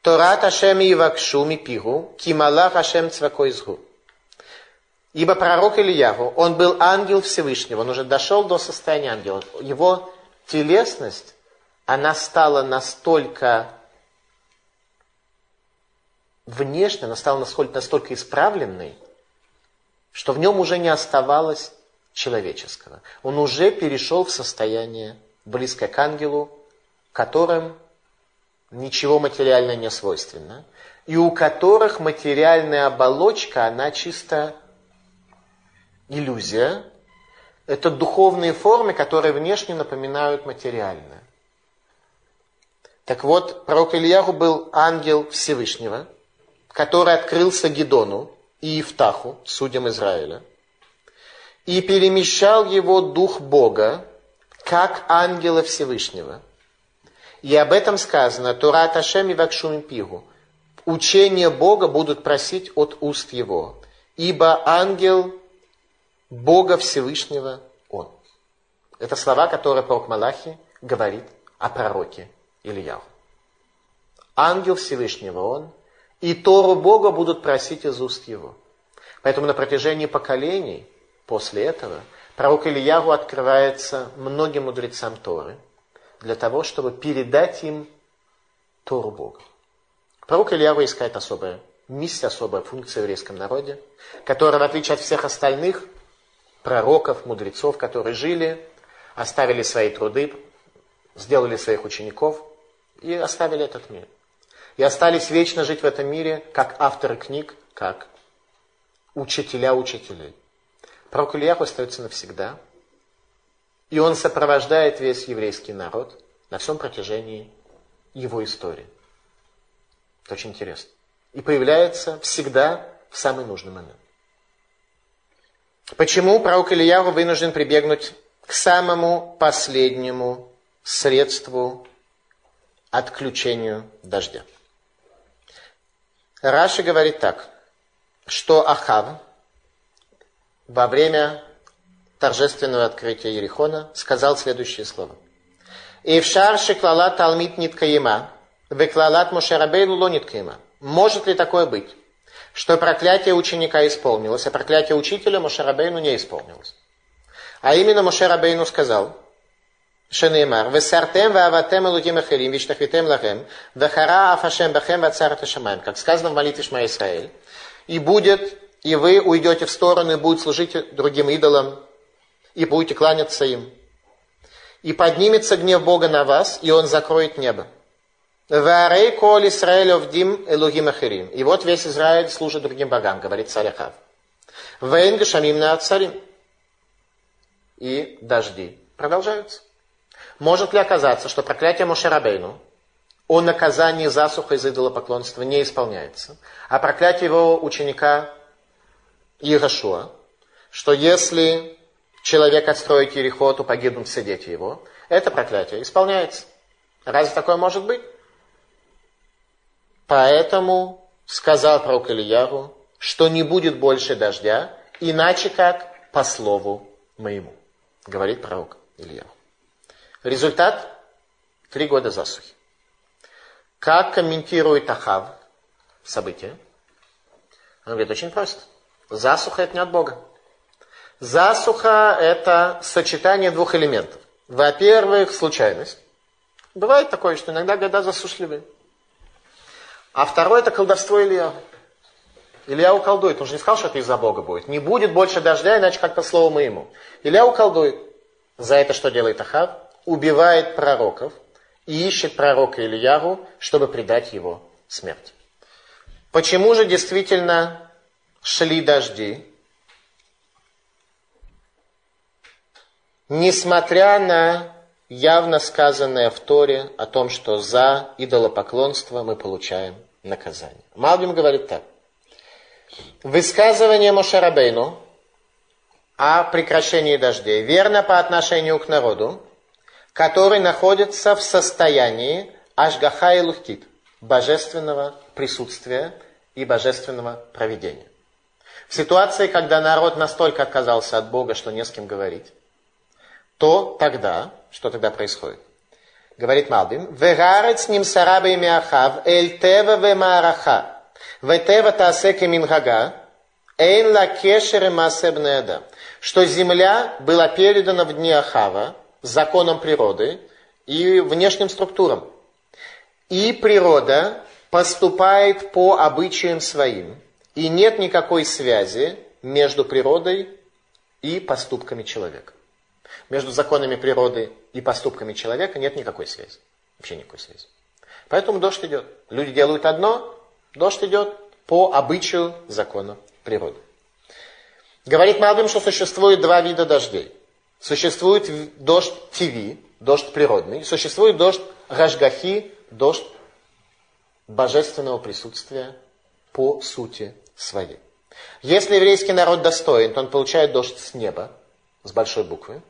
Speaker 1: Торат Ашем и вакшу Ивакшу ки Кималах Ашем Цвакой Згу. Ибо пророк Ильяву, он был ангел Всевышнего, он уже дошел до состояния ангела. Его телесность, она стала настолько внешне, она стала настолько, настолько исправленной, что в нем уже не оставалось человеческого. Он уже перешел в состояние близкое к ангелу, которым ничего материальное не свойственно, и у которых материальная оболочка, она чисто иллюзия. Это духовные формы, которые внешне напоминают материальное. Так вот, пророк Ильяху был ангел Всевышнего, который открылся Гедону и Евтаху, судьям Израиля, и перемещал его дух Бога как ангела Всевышнего. И об этом сказано, Турат Ашем и Вакшум Пигу. Учение Бога будут просить от уст его, ибо ангел Бога Всевышнего он. Это слова, которые пророк Малахи говорит о пророке Ильяу. Ангел Всевышнего он, и Тору Бога будут просить из уст его. Поэтому на протяжении поколений после этого пророк Ильяву открывается многим мудрецам Торы для того, чтобы передать им Тору Бога. Пророк Ильяву искает особая миссия, особая функция в еврейском народе, которая, в отличие от всех остальных пророков, мудрецов, которые жили, оставили свои труды, сделали своих учеников и оставили этот мир. И остались вечно жить в этом мире как авторы книг, как учителя учителей. Пророк Ильяху остается навсегда. И он сопровождает весь еврейский народ на всем протяжении его истории. Это очень интересно. И появляется всегда в самый нужный момент. Почему пророк Ильяху вынужден прибегнуть к самому последнему средству отключению дождя? Раши говорит так, что Ахав, во время торжественного открытия Ерихона сказал следующие слова. Ившар шеклала талмит ниткаима, веклалат мушарабейну ло ниткаима. Может ли такое быть, что проклятие ученика исполнилось, а проклятие учителя Мушарабейну не исполнилось? А именно Мушарабейну сказал, שנאמר, וסרתם ואהבתם אלוקים אחרים והשתחוויתם לכם, וחרה אף השם בכם ועצר את השמיים, как сказано в молитве Шма Исраэль, и будет и вы уйдете в сторону и будете служить другим идолам, и будете кланяться им. И поднимется гнев Бога на вас, и Он закроет небо. Варей кол Исраэль овдим элогим ахирим. И вот весь Израиль служит другим богам, говорит царь Ахав. Вейн гашамим на царим. И дожди продолжаются. Может ли оказаться, что проклятие Мушарабейну о наказании засуха из идолопоклонства не исполняется, а проклятие его ученика Иерошуа, что если человек отстроит Ерехо, то погибнут все дети его, это проклятие исполняется. Разве такое может быть? Поэтому сказал пророк Ильяру, что не будет больше дождя, иначе как по слову моему, говорит пророк Ильяру. Результат – три года засухи. Как комментирует Ахав события? Он говорит, очень просто. Засуха – это не от Бога. Засуха – это сочетание двух элементов. Во-первых, случайность. Бывает такое, что иногда года засушливые. А второе – это колдовство Илья. Илья уколдует. Он же не сказал, что это из-за Бога будет. Не будет больше дождя, иначе как по слову моему. Илья уколдует. За это что делает Ахав? Убивает пророков и ищет пророка Ильяру, чтобы предать его смерти. Почему же действительно шли дожди? Несмотря на явно сказанное в Торе о том, что за идолопоклонство мы получаем наказание. Малбим говорит так. Высказывание Мошарабейну о прекращении дождей верно по отношению к народу, который находится в состоянии Ашгаха и Лухтит, божественного присутствия и божественного проведения. В ситуации, когда народ настолько отказался от Бога, что не с кем говорить, то тогда, что тогда происходит? Говорит Малбим, «Вегарец ним сарабой миахав, эль тева ве мараха, ве тева таасе мингага, эйн ла кешере масебнеда». Что земля была передана в дни Ахава, законам природы и внешним структурам. И природа поступает по обычаям своим. И нет никакой связи между природой и поступками человека. Между законами природы и поступками человека нет никакой связи. Вообще никакой связи. Поэтому дождь идет. Люди делают одно, дождь идет по обычаю закона природы. Говорит Малбим, что существует два вида дождей. Существует дождь ТВ, дождь природный, существует дождь Рашгахи, дождь божественного присутствия по сути своей. Если еврейский народ достоин, то он получает дождь с неба, с большой буквы.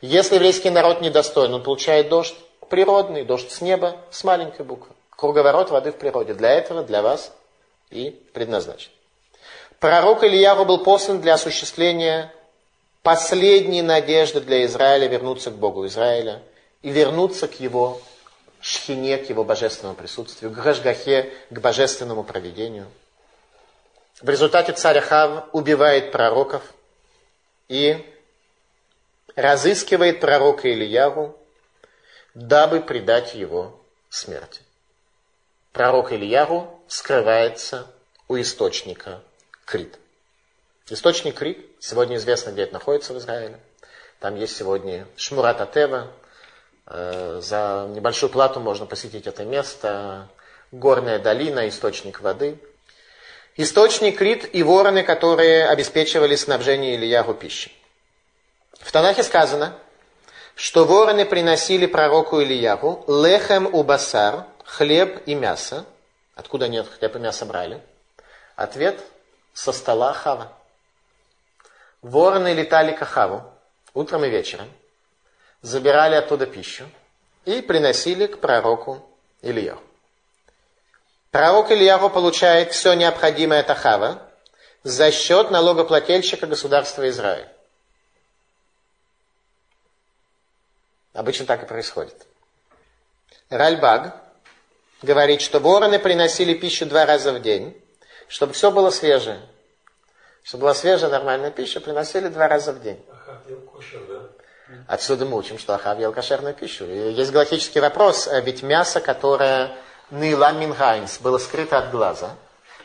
Speaker 1: Если еврейский народ недостоин, он получает дождь природный, дождь с неба, с маленькой буквы. Круговорот воды в природе. Для этого, для вас и предназначен. Пророк Ильяру был послан для осуществления последней надежды для Израиля вернуться к Богу Израиля и вернуться к его шхине, к его божественному присутствию, к Гашгахе, к божественному проведению. В результате царь Ахав убивает пророков и разыскивает пророка Ильяву, дабы предать его смерти. Пророк Ильяву скрывается у источника Крит. Источник Крит, сегодня известно, где это находится в Израиле. Там есть сегодня Шмурат Атева. Э, за небольшую плату можно посетить это место. Горная долина, источник воды. Источник Крит и вороны, которые обеспечивали снабжение Ильягу пищей. В Танахе сказано, что вороны приносили пророку Ильягу лехем у басар, хлеб и мясо. Откуда нет хлеб и мясо брали? Ответ – со стола Хава. Вороны летали к Ахаву утром и вечером, забирали оттуда пищу и приносили к пророку Ильяху. Пророк Ильяху получает все необходимое от Ахава за счет налогоплательщика государства Израиль. Обычно так и происходит. Ральбаг говорит, что вороны приносили пищу два раза в день, чтобы все было свежее. Чтобы была свежая, нормальная пища, приносили два раза в день. Отсюда мы учим, что Ахав ел кошерную пищу. И есть галактический вопрос, а ведь мясо, которое Нила Минхайнс было скрыто от глаза,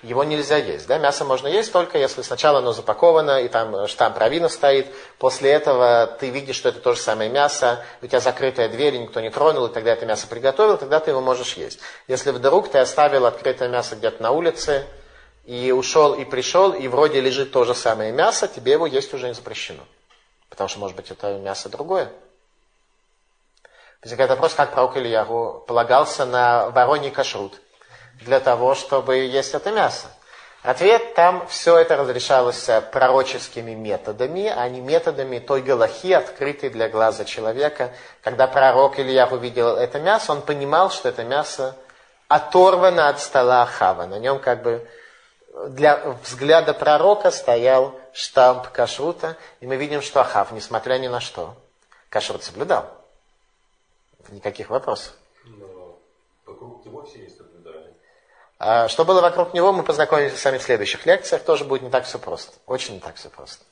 Speaker 1: его нельзя есть. Да? Мясо можно есть только если сначала оно запаковано, и там штамп равина стоит. После этого ты видишь, что это то же самое мясо, у тебя закрытая дверь, никто не тронул, и тогда это мясо приготовил, тогда ты его можешь есть. Если вдруг ты оставил открытое мясо где-то на улице, и ушел, и пришел, и вроде лежит то же самое мясо, тебе его есть уже не запрещено. Потому что, может быть, это мясо другое. Возникает вопрос, как пророк Ильягу полагался на вороний кашрут для того, чтобы есть это мясо. Ответ, там все это разрешалось пророческими методами, а не методами той галахи, открытой для глаза человека. Когда пророк Илья увидел это мясо, он понимал, что это мясо оторвано от стола Ахава. На нем как бы для взгляда пророка стоял штамп кашрута, и мы видим, что Ахав, несмотря ни на что, кашрут соблюдал. Никаких вопросов.
Speaker 2: Но вокруг него все есть
Speaker 1: а что было вокруг него, мы познакомимся с вами в следующих лекциях. Тоже будет не так все просто. Очень не так все просто.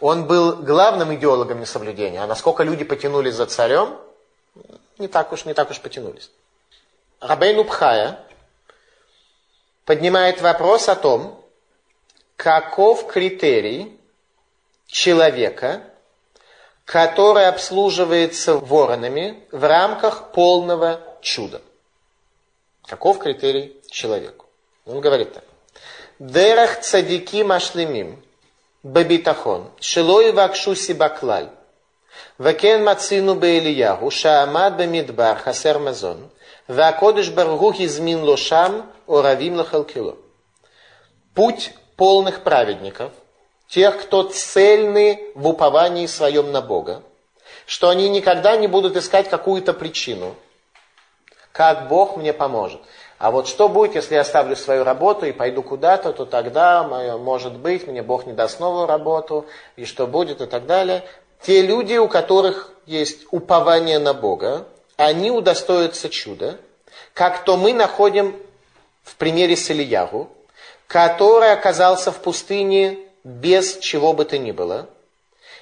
Speaker 1: Он был главным идеологом несоблюдения. А насколько люди потянулись за царем, не так уж, не так уж потянулись. Рабейн Убхая поднимает вопрос о том, каков критерий человека, который обслуживается воронами в рамках полного чуда. Каков критерий человеку? Он говорит так. Дерах цадики машлемим, бабитахон, шилой вакшу сибаклаль, вакен мацину беэлияху, шаамад бамидбар хасер мазон, вакодыш баргу измин лошам, оравим лахалкило. Путь полных праведников, тех, кто цельны в уповании своем на Бога, что они никогда не будут искать какую-то причину – как Бог мне поможет. А вот что будет, если я оставлю свою работу и пойду куда-то, то тогда, может быть, мне Бог не даст новую работу, и что будет, и так далее. Те люди, у которых есть упование на Бога, они удостоятся чуда, как то мы находим в примере с Ильягу, который оказался в пустыне без чего бы то ни было,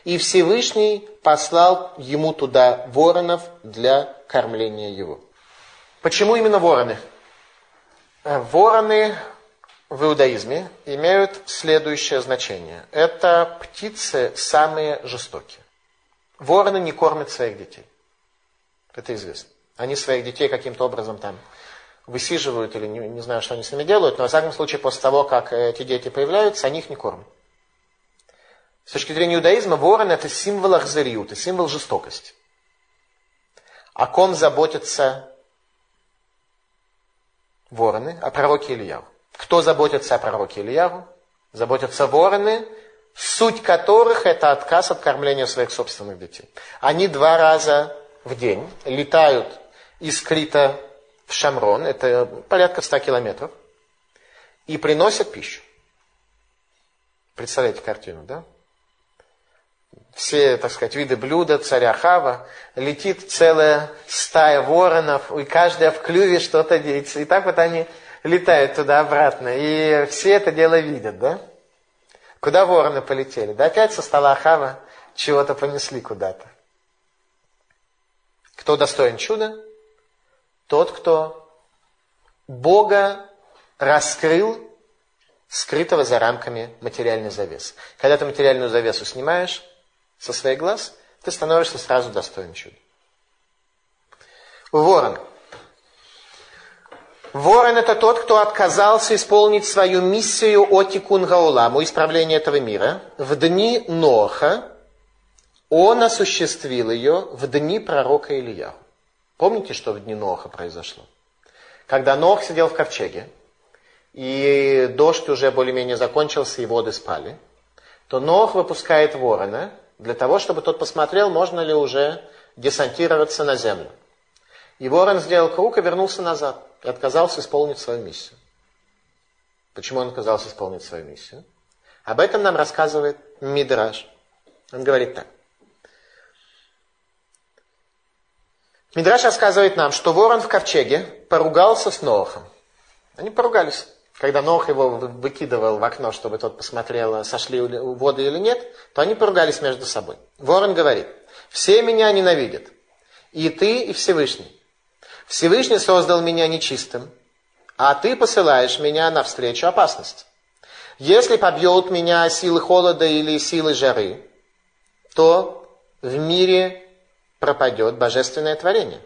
Speaker 1: и Всевышний послал ему туда воронов для кормления его. Почему именно вороны? Э, вороны в иудаизме имеют следующее значение. Это птицы самые жестокие. Вороны не кормят своих детей. Это известно. Они своих детей каким-то образом там высиживают или не, не знаю, что они с ними делают, но, во всяком случае, после того, как эти дети появляются, они их не кормят. С точки зрения иудаизма, ворон это символ ахзариюта, символ жестокости. О ком заботится вороны, о пророке Ильяву. Кто заботится о пророке Ильяву? Заботятся вороны, суть которых это отказ от кормления своих собственных детей. Они два раза в день летают из Крита в Шамрон, это порядка 100 километров, и приносят пищу. Представляете картину, да? все, так сказать, виды блюда царя Хава, летит целая стая воронов, и каждая в клюве что-то деется. И так вот они летают туда-обратно. И все это дело видят, да? Куда вороны полетели? Да опять со стола Хава чего-то понесли куда-то. Кто достоин чуда? Тот, кто Бога раскрыл, скрытого за рамками материальной завесы. Когда ты материальную завесу снимаешь, со своих глаз, ты становишься сразу достоин чуда. Ворон. Ворон это тот, кто отказался исполнить свою миссию Отикун Гауламу, исправление этого мира. В дни Ноха он осуществил ее в дни пророка Илья. Помните, что в дни Ноха произошло? Когда Нох сидел в ковчеге, и дождь уже более-менее закончился, и воды спали, то Нох выпускает ворона – для того, чтобы тот посмотрел, можно ли уже десантироваться на землю. И ворон сделал круг и вернулся назад, и отказался исполнить свою миссию. Почему он отказался исполнить свою миссию? Об этом нам рассказывает Мидраш. Он говорит так. Мидраш рассказывает нам, что ворон в ковчеге поругался с Ноахом. Они поругались. Когда Нох его выкидывал в окно, чтобы тот посмотрел, сошли воды или нет, то они поругались между собой. Ворон говорит, все меня ненавидят, и ты, и Всевышний. Всевышний создал меня нечистым, а ты посылаешь меня навстречу опасности. Если побьют меня силы холода или силы жары, то в мире пропадет божественное творение.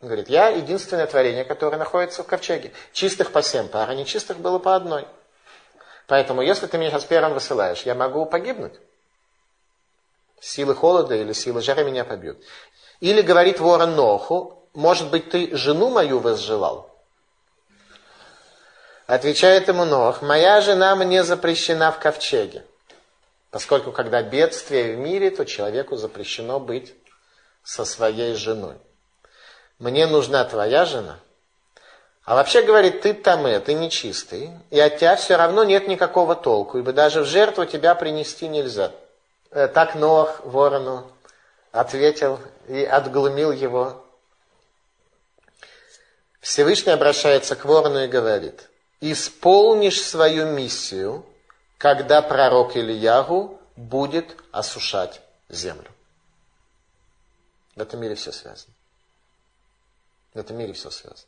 Speaker 1: Он говорит, я единственное творение, которое находится в ковчеге. Чистых по семь пар, а нечистых было по одной. Поэтому, если ты меня сейчас первым высылаешь, я могу погибнуть. Силы холода или силы жары меня побьют. Или говорит ворон Ноху, может быть, ты жену мою возжелал? Отвечает ему Нох, моя жена мне запрещена в ковчеге. Поскольку когда бедствие в мире, то человеку запрещено быть со своей женой. Мне нужна твоя жена. А вообще, говорит, ты тамэ, ты нечистый, и от тебя все равно нет никакого толку, ибо даже в жертву тебя принести нельзя. Э, так Ноах ворону ответил и отглумил его. Всевышний обращается к ворону и говорит, исполнишь свою миссию, когда пророк Ильягу будет осушать землю. В этом мире все связано. В этом мире все связано.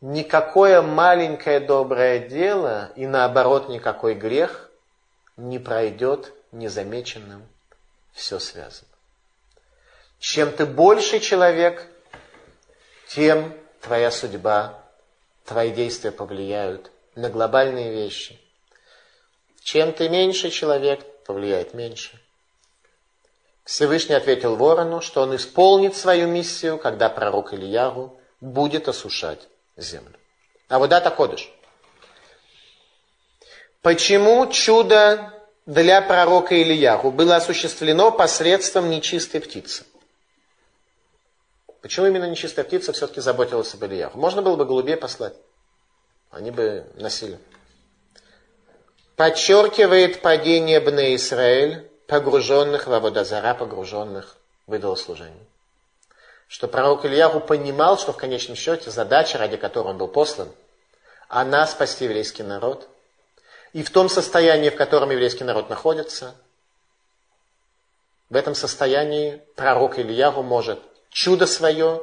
Speaker 1: Никакое маленькое доброе дело и наоборот никакой грех не пройдет незамеченным. Все связано. Чем ты больше человек, тем твоя судьба твои действия повлияют на глобальные вещи. Чем ты меньше человек, повлияет меньше. Всевышний ответил ворону, что он исполнит свою миссию, когда пророк Ильягу будет осушать землю. А вода Кодыш. Почему чудо для пророка Ильягу было осуществлено посредством нечистой птицы? Почему именно нечистая птица все-таки заботилась об Ильяху? Можно было бы голубей послать. Они бы носили. Подчеркивает падение Бне Израиль, погруженных в Аводазара, погруженных в идолослужение. Что пророк Ильяху понимал, что в конечном счете задача, ради которой он был послан, она спасти еврейский народ. И в том состоянии, в котором еврейский народ находится, в этом состоянии пророк Ильяху может чудо свое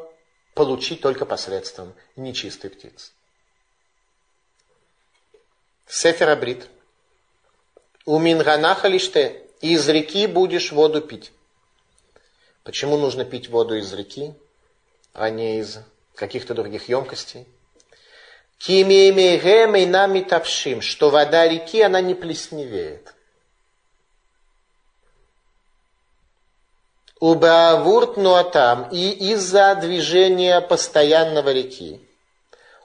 Speaker 1: получить только посредством нечистой птицы. Сефер Абрит. У Минганаха лиште из реки будешь воду пить. Почему нужно пить воду из реки, а не из каких-то других емкостей? Кимемегем нами тавшим, что вода реки, она не плесневеет. Убавурт нуатам и из-за движения постоянного реки.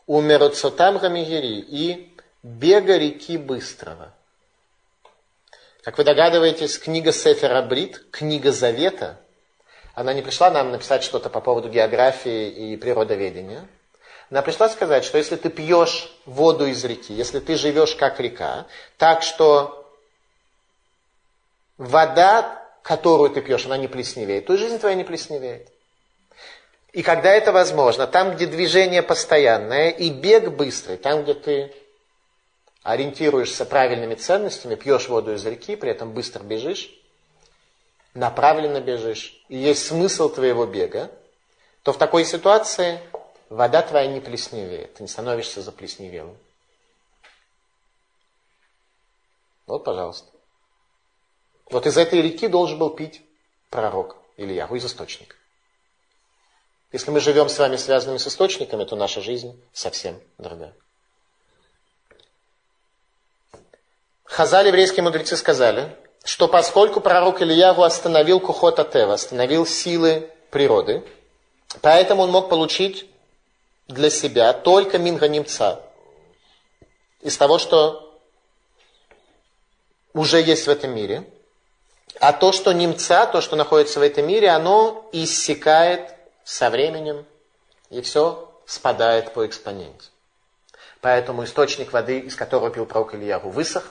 Speaker 1: Умеруцотам гамигери и бега реки быстрого. Как вы догадываетесь, книга Сефера Брит, книга Завета, она не пришла нам написать что-то по поводу географии и природоведения. Она пришла сказать, что если ты пьешь воду из реки, если ты живешь как река, так что вода которую ты пьешь, она не плесневеет, то жизнь твоя не плесневеет. И когда это возможно, там, где движение постоянное и бег быстрый, там, где ты ориентируешься правильными ценностями, пьешь воду из реки, при этом быстро бежишь, направленно бежишь, и есть смысл твоего бега, то в такой ситуации вода твоя не плесневеет, ты не становишься заплесневелым. Вот, пожалуйста. Вот из этой реки должен был пить пророк Ильяху, из источника. Если мы живем с вами связанными с источниками, то наша жизнь совсем другая. Хазали, еврейские мудрецы, сказали, что поскольку пророк Ильягу остановил Кухота Тева, остановил силы природы, поэтому он мог получить для себя только Минга Немца. Из того, что уже есть в этом мире – а то, что немца, то, что находится в этом мире, оно иссякает со временем, и все спадает по экспоненте. Поэтому источник воды, из которого пил пророк Ильягу, высох,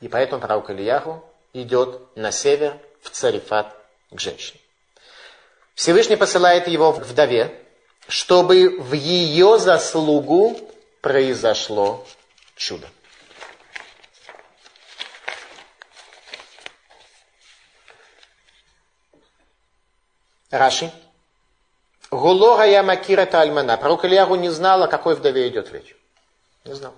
Speaker 1: и поэтому пророк Ильягу идет на север, в Царифат, к женщине. Всевышний посылает его к вдове, чтобы в ее заслугу произошло чудо. Раши Гулора я макира тальмана. Пророк Ильягу не знал, о какой вдове идет речь. Не знал.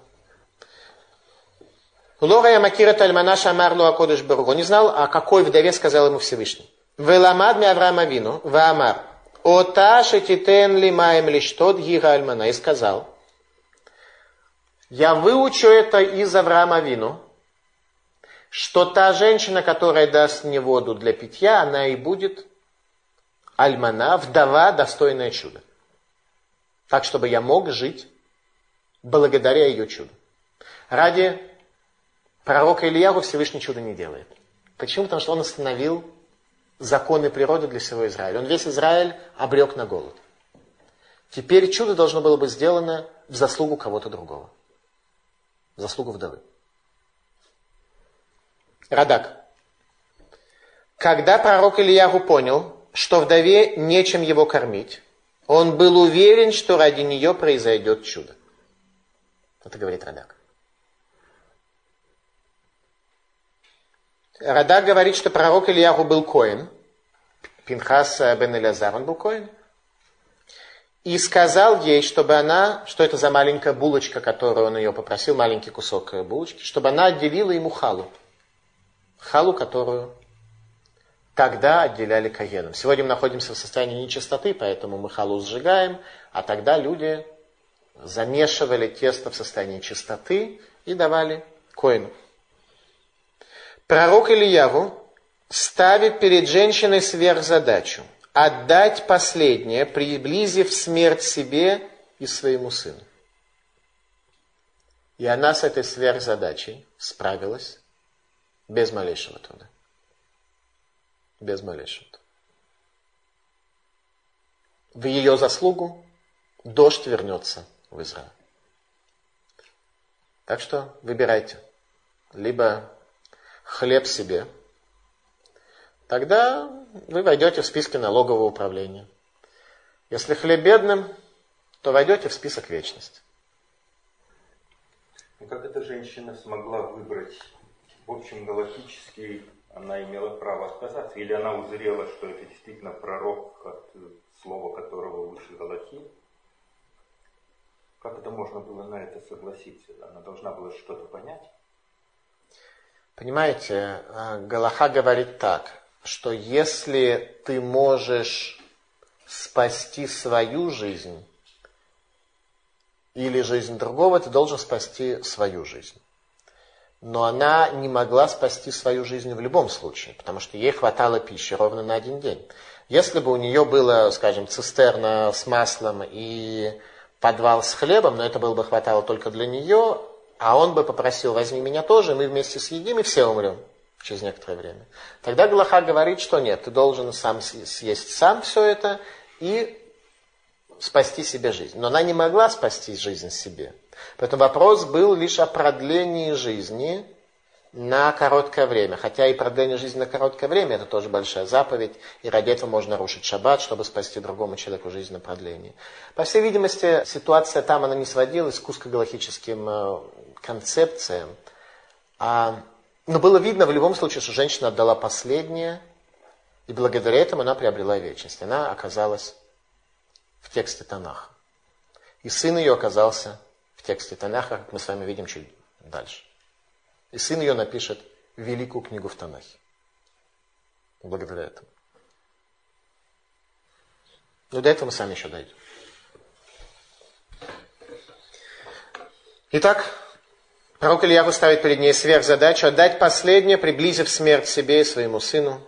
Speaker 1: Гулора я макира тальмана шамарлу акодыш баругу. Не знал, о какой вдове сказал ему Всевышний. Веламад ми Авраама вину, ваамар. Ота шетитен ли маем лиштот гига альмана. И сказал, я выучу это из Авраама Вину, что та женщина, которая даст мне воду для питья, она и будет альмана, вдова, достойное чудо. Так, чтобы я мог жить благодаря ее чуду. Ради пророка Ильягу Всевышний чудо не делает. Почему? Потому что он остановил законы природы для всего Израиля. Он весь Израиль обрек на голод. Теперь чудо должно было быть сделано в заслугу кого-то другого заслугу вдовы. Радак. Когда пророк Ильягу понял, что вдове нечем его кормить, он был уверен, что ради нее произойдет чудо. Это говорит Радак. Радак говорит, что пророк Ильягу был коин. Пинхас бен Элязар, он был коин и сказал ей, чтобы она, что это за маленькая булочка, которую он ее попросил, маленький кусок булочки, чтобы она отделила ему халу. Халу, которую тогда отделяли каеном. Сегодня мы находимся в состоянии нечистоты, поэтому мы халу сжигаем, а тогда люди замешивали тесто в состоянии чистоты и давали коину. Пророк Ильяву ставит перед женщиной сверхзадачу – отдать последнее, приблизив смерть себе и своему сыну. И она с этой сверхзадачей справилась без малейшего труда. Без малейшего труда. В ее заслугу дождь вернется в Израиль. Так что выбирайте. Либо хлеб себе – тогда вы войдете в списки налогового управления. Если хлеб бедным, то войдете в список вечности.
Speaker 2: Ну, как эта женщина смогла выбрать? В общем, галактически она имела право отказаться? Или она узрела, что это действительно пророк, от слова которого выше Галахи? Как это можно было на это согласиться? Она должна была что-то понять?
Speaker 1: Понимаете, а, Галаха говорит так что если ты можешь спасти свою жизнь или жизнь другого, ты должен спасти свою жизнь. Но она не могла спасти свою жизнь в любом случае, потому что ей хватало пищи ровно на один день. Если бы у нее было, скажем, цистерна с маслом и подвал с хлебом, но это было бы хватало только для нее, а он бы попросил, возьми меня тоже, мы вместе съедим и все умрем через некоторое время. Тогда Галаха говорит, что нет, ты должен сам съесть сам все это и спасти себе жизнь. Но она не могла спасти жизнь себе. Поэтому вопрос был лишь о продлении жизни на короткое время. Хотя и продление жизни на короткое время это тоже большая заповедь, и ради этого можно нарушить шаббат, чтобы спасти другому человеку жизнь на продление. По всей видимости, ситуация там она не сводилась к узкогалактическим э, концепциям, а но было видно в любом случае, что женщина отдала последнее, и благодаря этому она приобрела вечность. Она оказалась в тексте Танаха. И сын ее оказался в тексте Танаха, как мы с вами видим чуть дальше. И сын ее напишет великую книгу в Танахе. Благодаря этому. Но до этого мы сами еще дойдем. Итак, Пророк Илья ставит перед ней сверхзадачу отдать последнее, приблизив смерть себе и своему сыну.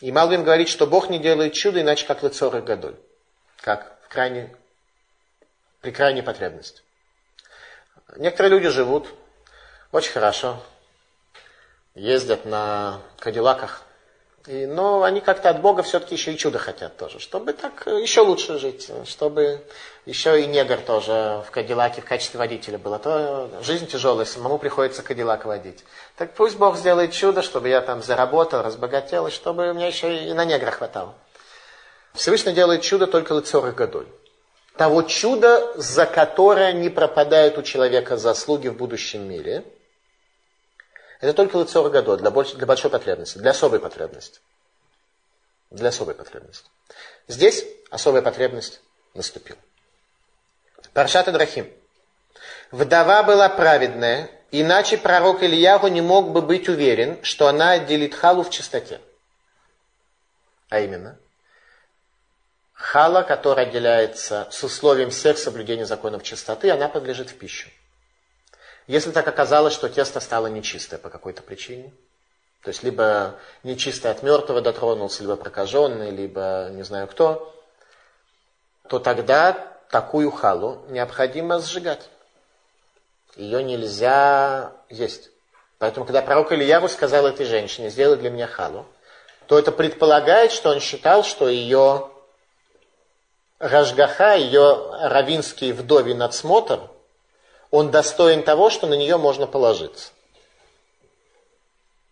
Speaker 1: И Малвин говорит, что Бог не делает чудо, иначе как лицо Гадоль, как в крайней, при крайней потребности. Некоторые люди живут очень хорошо, ездят на кадиллаках, и, но они как-то от Бога все-таки еще и чудо хотят тоже, чтобы так еще лучше жить, чтобы еще и негр тоже в Кадиллаке в качестве водителя был. А то жизнь тяжелая, самому приходится Кадиллак водить. Так пусть Бог сделает чудо, чтобы я там заработал, разбогател, и чтобы у меня еще и на негра хватало. Всевышний делает чудо только лицо Годой. Того чуда, за которое не пропадают у человека заслуги в будущем мире – это только лицо Гадо для, больш, для большой потребности, для особой потребности. для особой потребности. Здесь особая потребность наступила. Паршат Драхим. Вдова была праведная, иначе пророк Ильягу не мог бы быть уверен, что она отделит халу в чистоте. А именно, хала, которая отделяется с условием всех соблюдения законов чистоты, она подлежит в пищу. Если так оказалось, что тесто стало нечистое по какой-то причине, то есть либо нечистое от мертвого дотронулся, либо прокаженный, либо не знаю кто, то тогда такую халу необходимо сжигать. Ее нельзя есть. Поэтому, когда пророк Ильяру сказал этой женщине, сделай для меня халу, то это предполагает, что он считал, что ее Рашгаха, ее равинский вдовий надсмотр, он достоин того, что на нее можно положиться.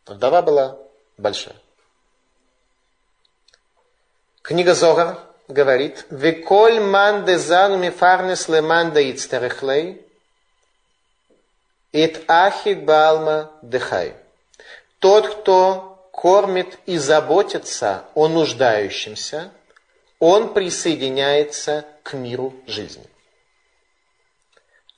Speaker 1: Вдова была большая. Книга Зора говорит, «Веколь ман дезану мифарнес леман да ицтерехлей, ит ахик балма дехай». Тот, кто кормит и заботится о нуждающемся, он присоединяется к миру жизни.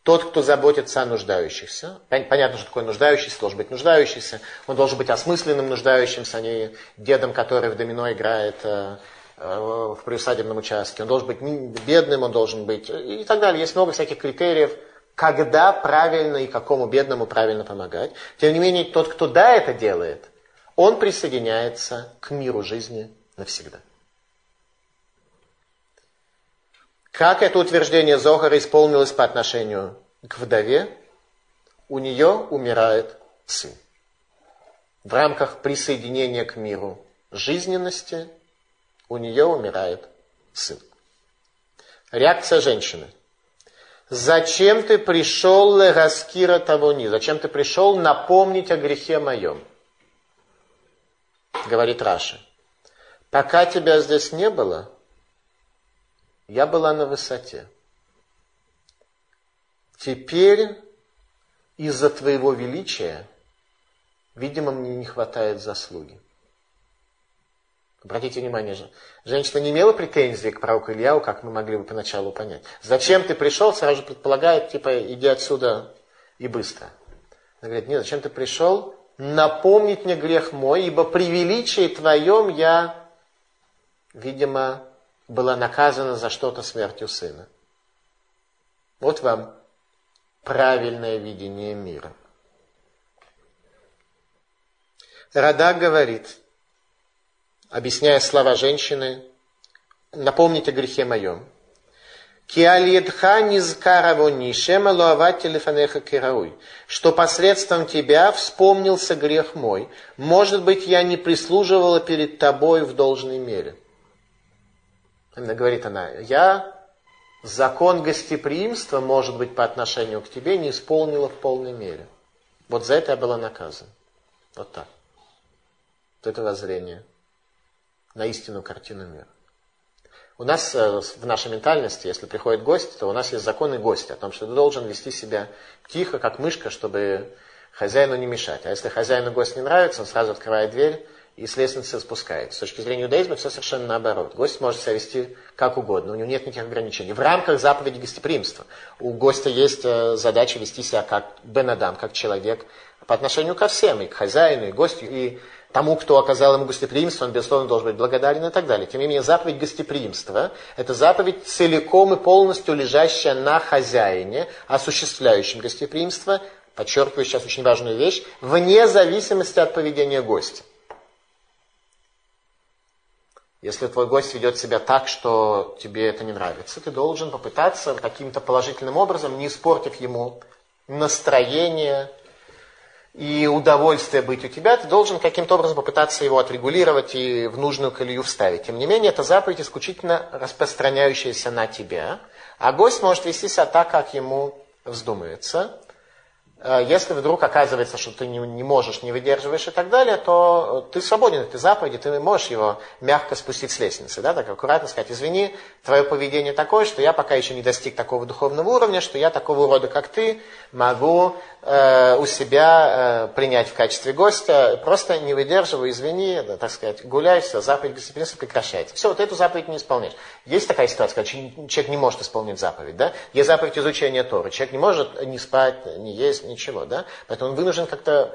Speaker 1: Тот, кто заботится о нуждающихся, понятно, что такое нуждающийся, должен быть нуждающийся, он должен быть осмысленным нуждающимся, а не дедом, который в домино играет э, э, в приусадебном участке. Он должен быть бедным, он должен быть и так далее. Есть много всяких критериев, когда правильно и какому бедному правильно помогать. Тем не менее, тот, кто да это делает, он присоединяется к миру жизни навсегда. Как это утверждение Зохара исполнилось по отношению к вдове? У нее умирает сын. В рамках присоединения к миру жизненности у нее умирает сын. Реакция женщины. Зачем ты пришел раскира того ни? Зачем ты пришел напомнить о грехе моем? Говорит Раши. Пока тебя здесь не было, я была на высоте. Теперь из-за твоего величия, видимо, мне не хватает заслуги. Обратите внимание, же, женщина не имела претензий к пророку Ильяу, как мы могли бы поначалу понять. Зачем ты пришел, сразу же предполагает, типа, иди отсюда и быстро. Она говорит, нет, зачем ты пришел? Напомнить мне грех мой, ибо при величии твоем я, видимо, была наказана за что-то смертью сына. Вот вам правильное видение мира. Рада говорит, объясняя слова женщины, напомните грехе моем. Что посредством тебя вспомнился грех мой. Может быть, я не прислуживала перед тобой в должной мере. Именно говорит она, я закон гостеприимства, может быть, по отношению к тебе, не исполнила в полной мере. Вот за это я была наказана. Вот так. Вот это воззрение на истинную картину мира. У нас э, в нашей ментальности, если приходит гость, то у нас есть законы гостя, о том, что ты должен вести себя тихо, как мышка, чтобы хозяину не мешать. А если хозяину гость не нравится, он сразу открывает дверь, и с лестницы спускается. С точки зрения иудаизма все совершенно наоборот. Гость может себя вести как угодно, у него нет никаких ограничений. В рамках заповеди гостеприимства у гостя есть э, задача вести себя как Бенадам, как человек по отношению ко всем, и к хозяину, и к гостю, и тому, кто оказал ему гостеприимство, он, безусловно, должен быть благодарен и так далее. Тем не менее, заповедь гостеприимства – это заповедь целиком и полностью лежащая на хозяине, осуществляющем гостеприимство, подчеркиваю сейчас очень важную вещь, вне зависимости от поведения гостя. Если твой гость ведет себя так, что тебе это не нравится, ты должен попытаться каким-то положительным образом, не испортив ему настроение и удовольствие быть у тебя, ты должен каким-то образом попытаться его отрегулировать и в нужную колею вставить. Тем не менее, это заповедь исключительно распространяющаяся на тебя, а гость может вести себя так, как ему вздумается. Э, если вдруг оказывается, что ты не, не можешь, не выдерживаешь и так далее, то ты свободен этой заповеди, ты можешь его мягко спустить с лестницы, да, так аккуратно сказать, извини, твое поведение такое, что я пока еще не достиг такого духовного уровня, что я такого урода, как ты, могу э, у себя э, принять в качестве гостя, просто не выдерживаю, извини, да, так сказать, гуляй, все, заповедь дисциплины прекращается. Все, вот эту заповедь не исполняешь. Есть такая ситуация, когда человек не может исполнить заповедь, да? Есть заповедь изучения Торы. Человек не может не спать, не есть, ничего, да? Поэтому он вынужден как-то.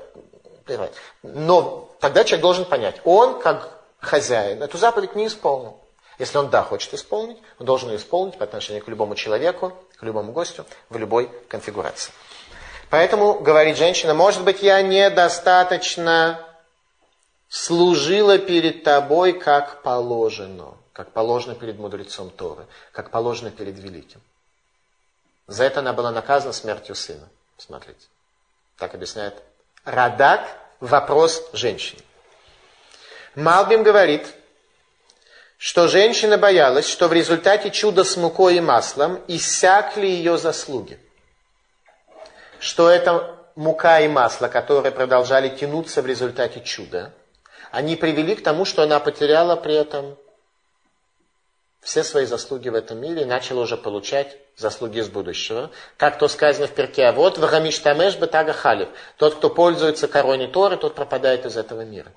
Speaker 1: Но тогда человек должен понять, он, как хозяин, эту заповедь не исполнил. Если он, да, хочет исполнить, он должен ее исполнить по отношению к любому человеку, к любому гостю, в любой конфигурации. Поэтому, говорит женщина, может быть, я недостаточно служила перед тобой, как положено, как положено перед мудрецом Торы, как положено перед великим. За это она была наказана смертью сына. Смотрите. Так объясняет Радак вопрос женщины. Малбим говорит, что женщина боялась, что в результате чуда с мукой и маслом иссякли ее заслуги. Что это мука и масло, которые продолжали тянуться в результате чуда, они привели к тому, что она потеряла при этом все свои заслуги в этом мире и начала уже получать заслуги из будущего. Как то сказано в перке, а вот вагамиш тамеш бетага халев. Тот, кто пользуется короной Торы, тот пропадает из этого мира.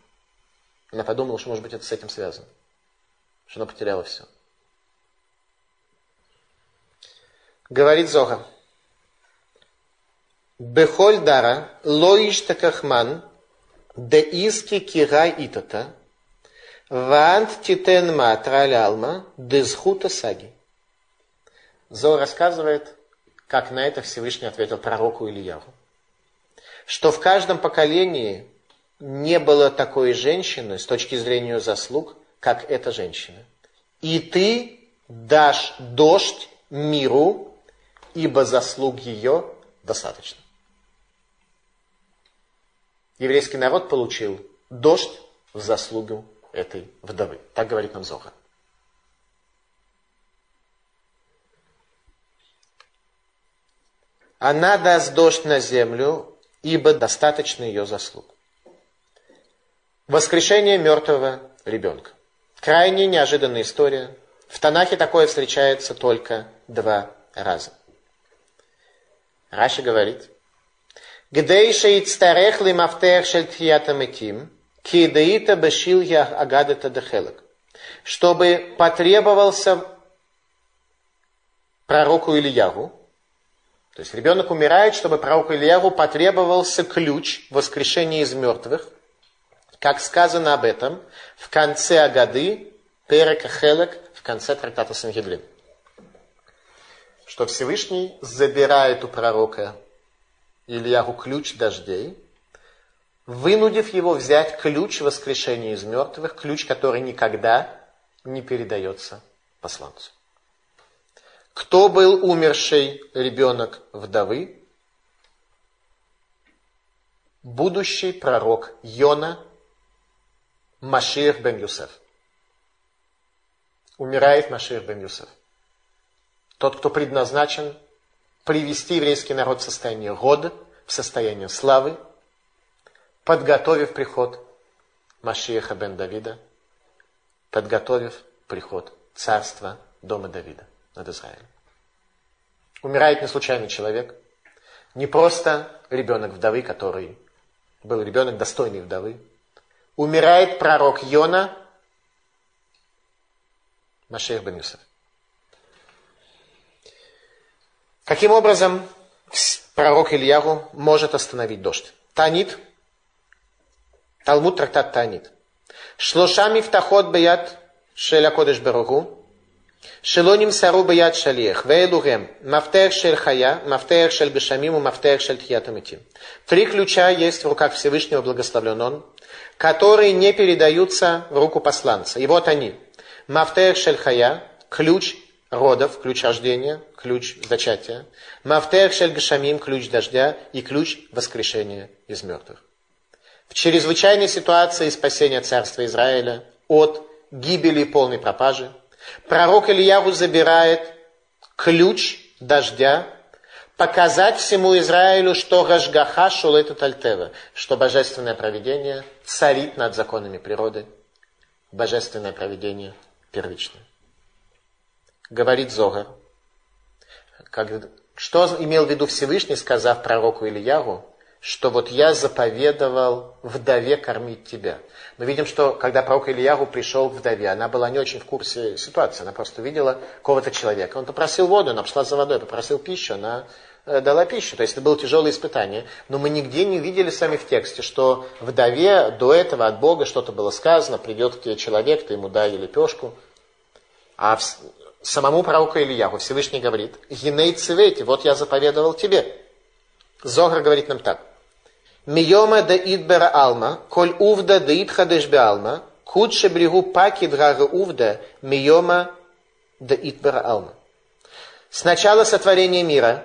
Speaker 1: Она подумала, что может быть это с этим связано. Что она потеряла все. Говорит Зога. Бехоль дара лоиш такахман де иски кирай итата Вант титен матралялма дезхута саги. Зо рассказывает, как на это Всевышний ответил пророку Ильяву. Что в каждом поколении не было такой женщины с точки зрения заслуг, как эта женщина. И ты дашь дождь миру, ибо заслуг ее достаточно. Еврейский народ получил дождь в заслугу этой вдовы. Так говорит нам Зоха. Она даст дождь на землю, ибо достаточно ее заслуг. Воскрешение мертвого ребенка. Крайне неожиданная история. В Танахе такое встречается только два раза. Раши говорит, «Гдейша ицтарех ли мафтех шель тхиятаметим» Кидаита башилья агадата дехелек. Чтобы потребовался пророку Ильяву, то есть ребенок умирает, чтобы пророку Ильяву потребовался ключ воскрешения из мертвых, как сказано об этом в конце Агады, Перека Хелек, в конце трактата Сангедрин. Что Всевышний забирает у пророка Ильягу ключ дождей, вынудив его взять ключ воскрешения из мертвых, ключ, который никогда не передается посланцу. Кто был умерший ребенок вдовы? Будущий пророк Йона Машир бен Юсеф. Умирает Машир бен Юсеф. Тот, кто предназначен привести еврейский народ в состояние года, в состояние славы, подготовив приход Машиеха бен Давида, подготовив приход царства дома Давида над Израилем. Умирает не случайный человек, не просто ребенок вдовы, который был ребенок достойный вдовы. Умирает пророк Йона, Машех бен Юсеф. Каким образом пророк Ильягу может остановить дождь? Танит – Талмуд трактат Танит. Шлоша мифтахот бият של הקודש ברוך הוא, שלא נמסרו ביד שליח, ואלו הם מפתח של חיה, מפתח של גשמים ומפתח של תחיית המתים. Три ключа есть в руках Всевышнего, благословлен он, которые не передаются в руку посланца. И вот они. Мафтех шель хая, ключ родов, ключ рождения, ключ зачатия. Мафтех шель гашамим, ключ дождя и ключ воскрешения из мертвых в чрезвычайной ситуации спасения царства Израиля от гибели и полной пропажи, пророк Ильяву забирает ключ дождя, показать всему Израилю, что Гашгаха Шулету Тальтева, что божественное проведение царит над законами природы, божественное проведение первичное. Говорит Зогар, как, что имел в виду Всевышний, сказав пророку Ильягу, что вот я заповедовал вдове кормить тебя. Мы видим, что когда пророк Ильягу пришел к вдове, она была не очень в курсе ситуации, она просто видела кого-то человека. Он попросил воду, она пошла за водой, попросил пищу, она э, дала пищу. То есть это было тяжелое испытание. Но мы нигде не видели сами в тексте, что вдове до этого от Бога что-то было сказано, придет к тебе человек, ты ему дай лепешку. А в, самому пророку Ильягу Всевышний говорит, «Гиней цвети, вот я заповедовал тебе». Зогар говорит нам так. Миома да идбера алма, коль увда да идхадеш бе алма, кудше брегу паки драга увда, миома да идбера алма. С начала сотворения мира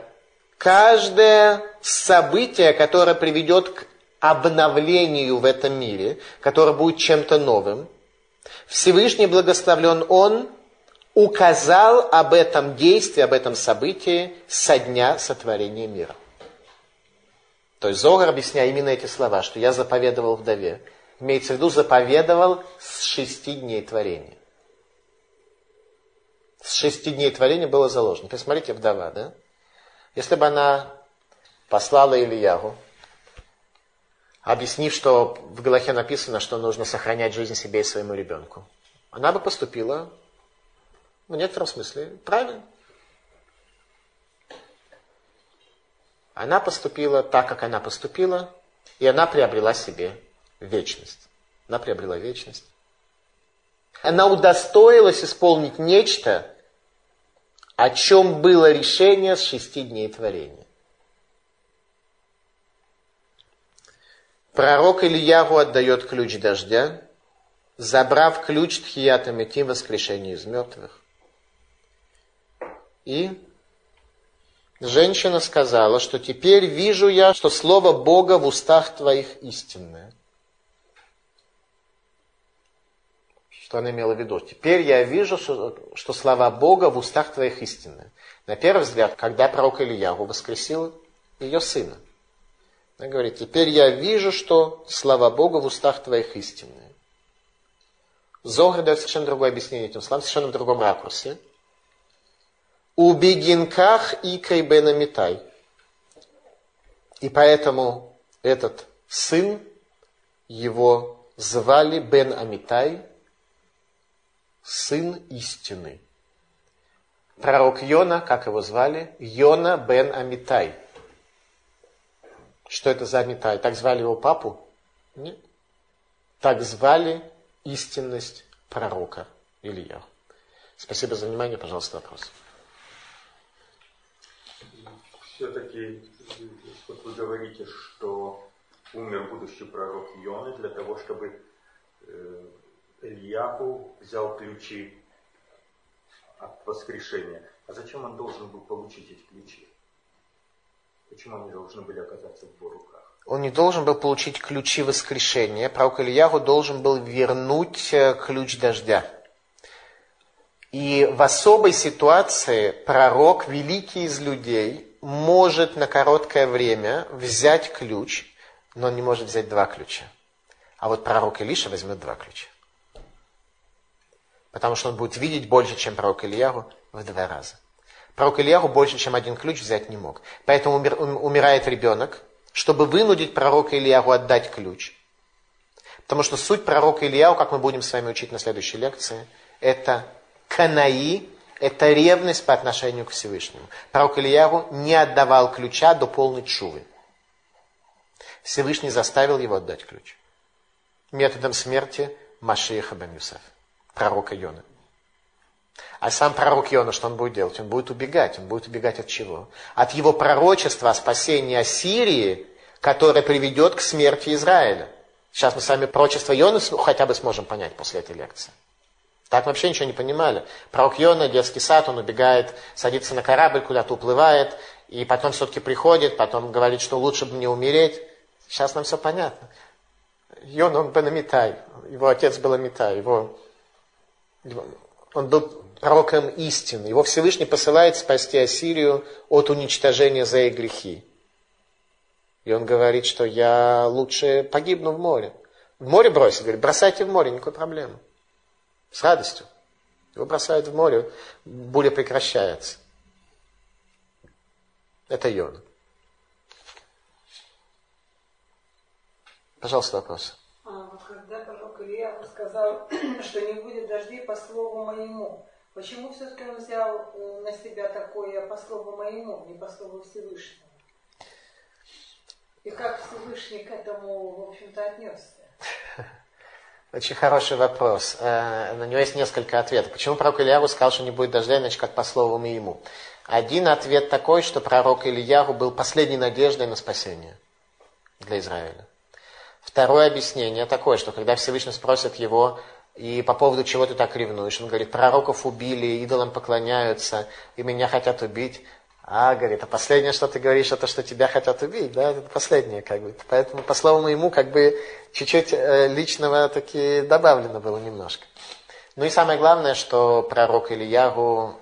Speaker 1: каждое событие, которое приведет к обновлению в этом мире, которое будет чем-то новым, Всевышний благословлен Он указал об этом действии, об этом событии со дня сотворения мира. То есть Зогар, объясняя именно эти слова, что я заповедовал вдове, имеется в виду заповедовал с шести дней творения. С шести дней творения было заложено. Посмотрите, вдова, да? Если бы она послала Ильягу, объяснив, что в Галахе написано, что нужно сохранять жизнь себе и своему ребенку, она бы поступила, в некотором смысле, правильно. Она поступила так, как она поступила, и она приобрела себе вечность. Она приобрела вечность. Она удостоилась исполнить нечто, о чем было решение с шести дней творения. Пророк Ильягу отдает ключ дождя, забрав ключ Тхията Метим воскрешения из мертвых. И Женщина сказала, что теперь вижу я, что слово Бога в устах твоих истинное. Что она имела в виду? Теперь я вижу, что, что слова Бога в устах твоих истинные. На первый взгляд, когда пророк Ильягу воскресил ее сына, она говорит, теперь я вижу, что слова Бога в устах твоих истинные. Зогар дает совершенно другое объяснение этим словам, совершенно в другом ракурсе – у бегинках и крейбена И поэтому этот сын, его звали Бен Амитай, сын истины. Пророк Йона, как его звали? Йона Бен Амитай. Что это за Амитай? Так звали его папу? Нет. Так звали истинность пророка Илья. Спасибо за внимание. Пожалуйста, вопрос
Speaker 2: все-таки вот вы говорите, что умер будущий пророк Ионы для того, чтобы э, Ильяху взял ключи от воскрешения. А зачем он должен был получить эти ключи? Почему они должны были оказаться в его руках?
Speaker 1: Он не должен был получить ключи воскрешения. Пророк Ильяху должен был вернуть э, ключ дождя. И в особой ситуации пророк, великий из людей, может на короткое время взять ключ, но он не может взять два ключа. А вот пророк Илиша возьмет два ключа. Потому что он будет видеть больше, чем пророк Ильяру в два раза. Пророк Ильяру больше, чем один ключ взять не мог. Поэтому умер, умирает ребенок, чтобы вынудить пророка Ильяру отдать ключ. Потому что суть пророка Ильяу, как мы будем с вами учить на следующей лекции, это канаи, это ревность по отношению к Всевышнему. Пророк Ильяру не отдавал ключа до полной чувы. Всевышний заставил его отдать ключ. Методом смерти Машиеха бен Юсеф, пророка Йона. А сам пророк Йона, что он будет делать? Он будет убегать. Он будет убегать от чего? От его пророчества о спасении Ассирии, которое приведет к смерти Израиля. Сейчас мы с вами пророчество Йона хотя бы сможем понять после этой лекции. Так вообще ничего не понимали. Пророк Йона, детский сад, он убегает, садится на корабль, куда-то уплывает, и потом все-таки приходит, потом говорит, что лучше бы мне умереть. Сейчас нам все понятно. Йона, он был Амитай, его отец был Амитай, его, он был пророком истины. Его Всевышний посылает спасти Ассирию от уничтожения за их грехи. И он говорит, что я лучше погибну в море. В море бросить, говорит, бросайте в море, никакой проблемы. С радостью. Его бросают в море, буря прекращается. Это Йона. Пожалуйста, вопрос.
Speaker 3: А, когда пророк Илья сказал, (clears throat) что не будет дождей по слову моему, почему все-таки он взял э, на себя такое по слову моему, не по слову Всевышнего? И как Всевышний к этому, в общем-то, отнесся? (laughs)
Speaker 1: Очень хороший вопрос. Э, на него есть несколько ответов. Почему пророк Ильяру сказал, что не будет дождя, иначе как по слову ему? Один ответ такой, что пророк Ильяру был последней надеждой на спасение для Израиля. Второе объяснение такое, что когда Всевышний спросит его, и по поводу чего ты так ревнуешь, он говорит, пророков убили, идолам поклоняются, и меня хотят убить. А, говорит, а последнее, что ты говоришь, это что тебя хотят убить, да, это последнее, как бы. Поэтому, по словам ему, как бы, чуть-чуть э, личного таки добавлено было немножко. Ну и самое главное, что пророк Ильягу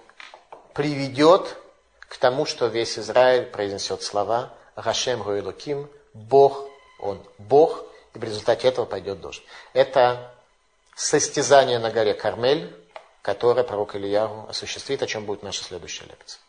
Speaker 1: приведет к тому, что весь Израиль произнесет слова «Рашем Руэлуким», «Бог, Он Бог», и в результате этого пойдет дождь. Это состязание на горе Кармель, которое пророк Ильягу осуществит, о чем будет наша следующая лекция.